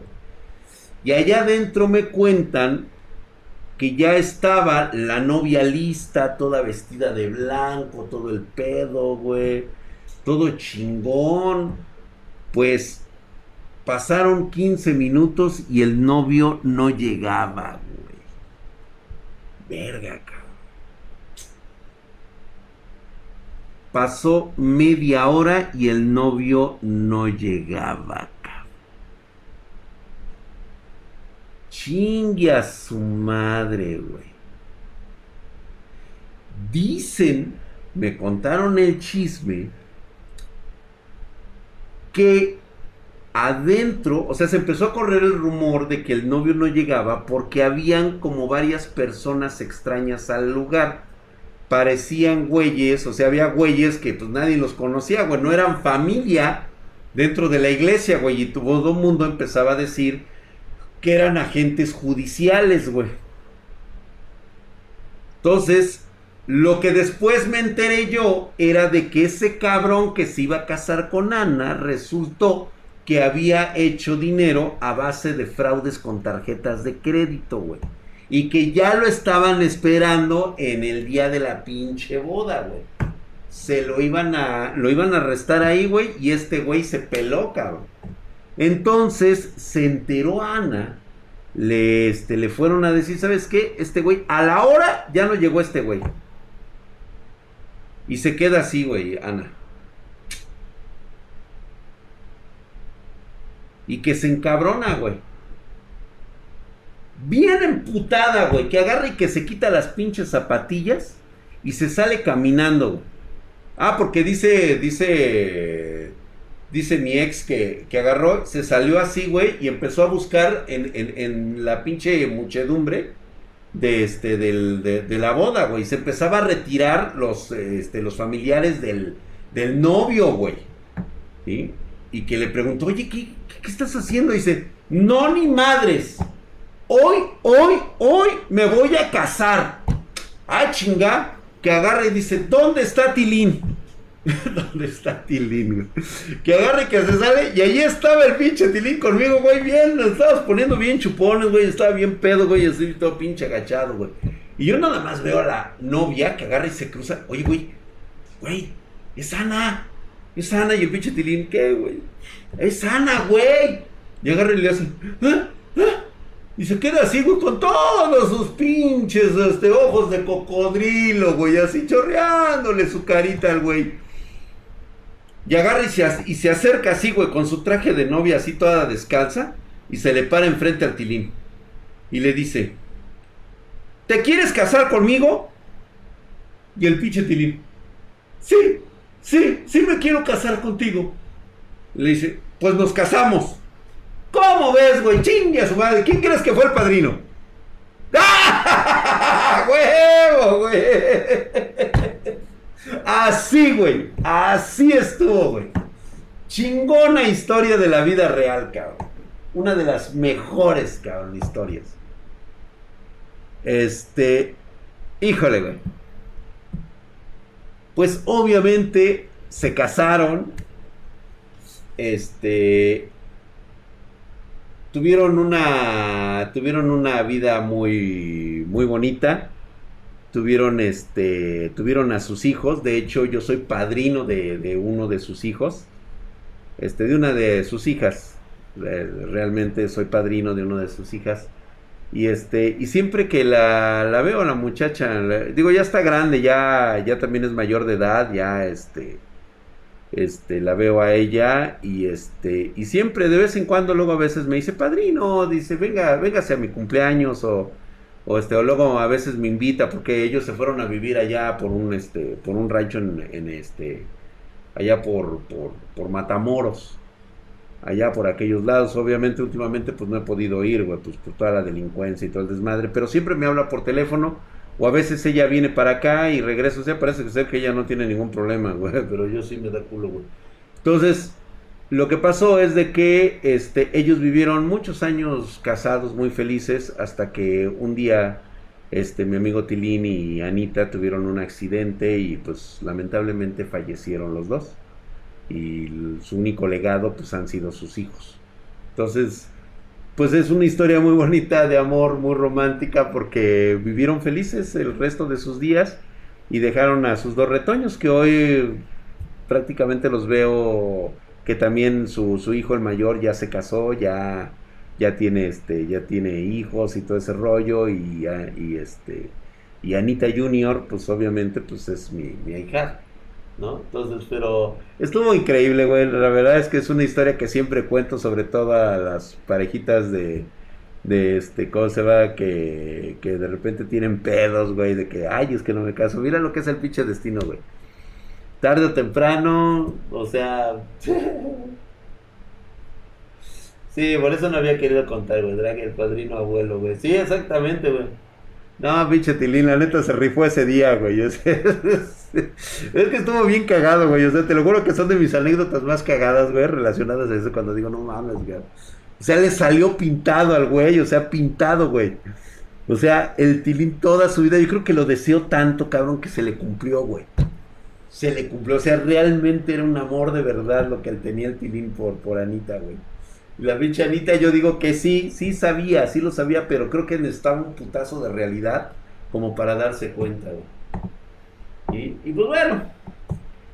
Y allá adentro me cuentan que ya estaba la novia lista, toda vestida de blanco, todo el pedo, güey. Todo chingón. Pues pasaron 15 minutos y el novio no llegaba, güey. Verga, cabrón. Pasó media hora y el novio no llegaba. Chingue a su madre, güey. Dicen, me contaron el chisme, que adentro, o sea, se empezó a correr el rumor de que el novio no llegaba porque habían como varias personas extrañas al lugar. Parecían güeyes, o sea, había güeyes que pues nadie los conocía, güey, no eran familia dentro de la iglesia, güey, y todo el mundo empezaba a decir que eran agentes judiciales, güey. Entonces, lo que después me enteré yo era de que ese cabrón que se iba a casar con Ana resultó que había hecho dinero a base de fraudes con tarjetas de crédito, güey. Y que ya lo estaban esperando en el día de la pinche boda, güey. Se lo iban a, lo iban a arrestar ahí, güey, y este güey se peló, cabrón. Entonces se enteró Ana, le, este, le fueron a decir, ¿sabes qué? Este güey, a la hora ya no llegó este güey. Y se queda así, güey, Ana. Y que se encabrona, güey. Bien emputada, güey. Que agarra y que se quita las pinches zapatillas y se sale caminando, güey. Ah, porque dice, dice, dice mi ex que, que agarró, se salió así, güey, y empezó a buscar en, en, la pinche muchedumbre de, este, del, de, la boda, güey. Se empezaba a retirar los, este, los familiares del, del novio, güey. ¿Sí? Y que le preguntó, oye, ¿qué, ¿qué estás haciendo? dice, no ni madres. Hoy, hoy, hoy me voy a casar. Ah, chinga. Que agarre y dice, ¿dónde está Tilín? *laughs* ¿Dónde está Tilín? Que agarre y que se sale. Y ahí estaba el pinche Tilín conmigo, güey. Bien, nos estabas poniendo bien chupones, güey. Estaba bien pedo, güey. Así todo pinche agachado, güey. Y yo nada más veo a la novia que agarra y se cruza. Oye, güey. Güey, es Ana. Es Ana y el pinche Tilín. ¿Qué, güey? Es Ana, güey. Y agarra y le hace. ¿Ah? ¿Ah? Y se queda así, güey, con todos sus pinches este, ojos de cocodrilo, güey, así chorreándole su carita al güey. Y agarra y se, y se acerca así, güey, con su traje de novia así toda descalza. Y se le para enfrente al tilín. Y le dice, ¿te quieres casar conmigo? Y el pinche tilín, sí, sí, sí me quiero casar contigo. Le dice, pues nos casamos. ¿Cómo ves, güey? Chingue a su madre. ¿Quién crees que fue el padrino? *laughs* ¡Ah! ¡Huevo, güey! Así, güey. Así estuvo, güey. Chingona historia de la vida real, cabrón. Una de las mejores, cabrón, historias. Este. Híjole, güey. Pues obviamente se casaron este tuvieron una tuvieron una vida muy muy bonita tuvieron este tuvieron a sus hijos de hecho yo soy padrino de, uno de sus hijos este de una de sus hijas realmente soy padrino de una de sus hijas y este y siempre que la, la veo la muchacha digo ya está grande ya ya también es mayor de edad ya este este, la veo a ella y este, y siempre de vez en cuando luego a veces me dice, padrino, dice, venga, véngase a mi cumpleaños o, o este, o luego a veces me invita porque ellos se fueron a vivir allá por un, este, por un rancho en, este, allá por, por, por Matamoros, allá por aquellos lados, obviamente últimamente pues no he podido ir, güey, pues por toda la delincuencia y todo el desmadre, pero siempre me habla por teléfono o a veces ella viene para acá y regresa. O sea, parece que ser que ella no tiene ningún problema, *laughs* güey. Pero yo sí me da culo, güey. Entonces, lo que pasó es de que este, ellos vivieron muchos años casados, muy felices, hasta que un día este, mi amigo Tilín y Anita tuvieron un accidente y pues lamentablemente fallecieron los dos. Y su único legado pues han sido sus hijos. Entonces, pues es una historia muy bonita de amor, muy romántica, porque vivieron felices el resto de sus días y dejaron a sus dos retoños, que hoy prácticamente los veo que también su, su hijo el mayor ya se casó, ya, ya tiene este, ya tiene hijos y todo ese rollo, y, y este, y Anita Junior, pues obviamente, pues es mi, mi hija. ¿No? Entonces, pero estuvo increíble, güey. La verdad es que es una historia que siempre cuento, sobre todo a las parejitas de, de este, ¿cómo se va? Que, que de repente tienen pedos, güey, de que, ay, es que no me caso. Mira lo que es el pinche destino, güey. Tarde o temprano, o sea... *laughs* sí, por eso no había querido contar, güey, Drag el padrino abuelo, güey. Sí, exactamente, güey. No, pinche Tilín, la neta se rifó ese día, güey. *laughs* es que estuvo bien cagado, güey. O sea, te lo juro que son de mis anécdotas más cagadas, güey, relacionadas a eso cuando digo, no mames, güey. O sea, le salió pintado al güey, o sea, pintado, güey. O sea, el Tilín toda su vida, yo creo que lo deseó tanto, cabrón, que se le cumplió, güey. Se le cumplió, o sea, realmente era un amor de verdad lo que tenía el Tilín por, por Anita, güey. La pinche Anita, yo digo que sí, sí sabía, sí lo sabía, pero creo que necesitaba un putazo de realidad como para darse cuenta, güey. Y, pues bueno,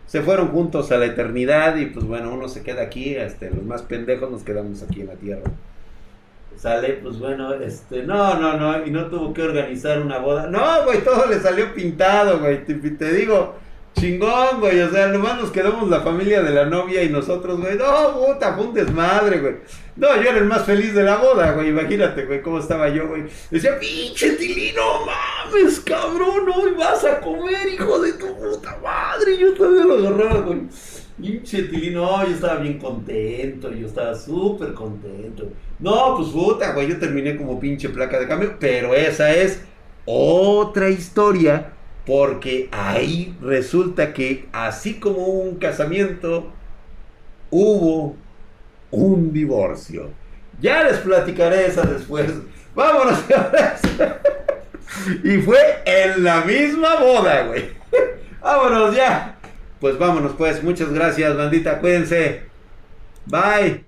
se fueron juntos a la eternidad y pues bueno, uno se queda aquí, este, los más pendejos nos quedamos aquí en la tierra. Sale, pues bueno, este, no, no, no, y no tuvo que organizar una boda. No, güey, todo le salió pintado, güey. Te, te digo, chingón, güey. O sea, nomás nos quedamos la familia de la novia y nosotros, güey. No, puta, fue un desmadre, güey. No, yo era el más feliz de la boda, güey. Imagínate, güey, cómo estaba yo, güey. Decía, pinche tilino, mames, cabrón, hoy vas a comer, hijo de tu puta madre. Yo todavía lo agarraba, güey. Pinche tilino, yo estaba bien contento, yo estaba súper contento. No, pues puta, güey, yo terminé como pinche placa de cambio, pero esa es otra historia, porque ahí resulta que así como un casamiento, hubo un divorcio. Ya les platicaré esa después. Vámonos, Y fue en la misma boda, güey. Vámonos ya. Pues vámonos, pues. Muchas gracias, bandita. Cuídense. Bye.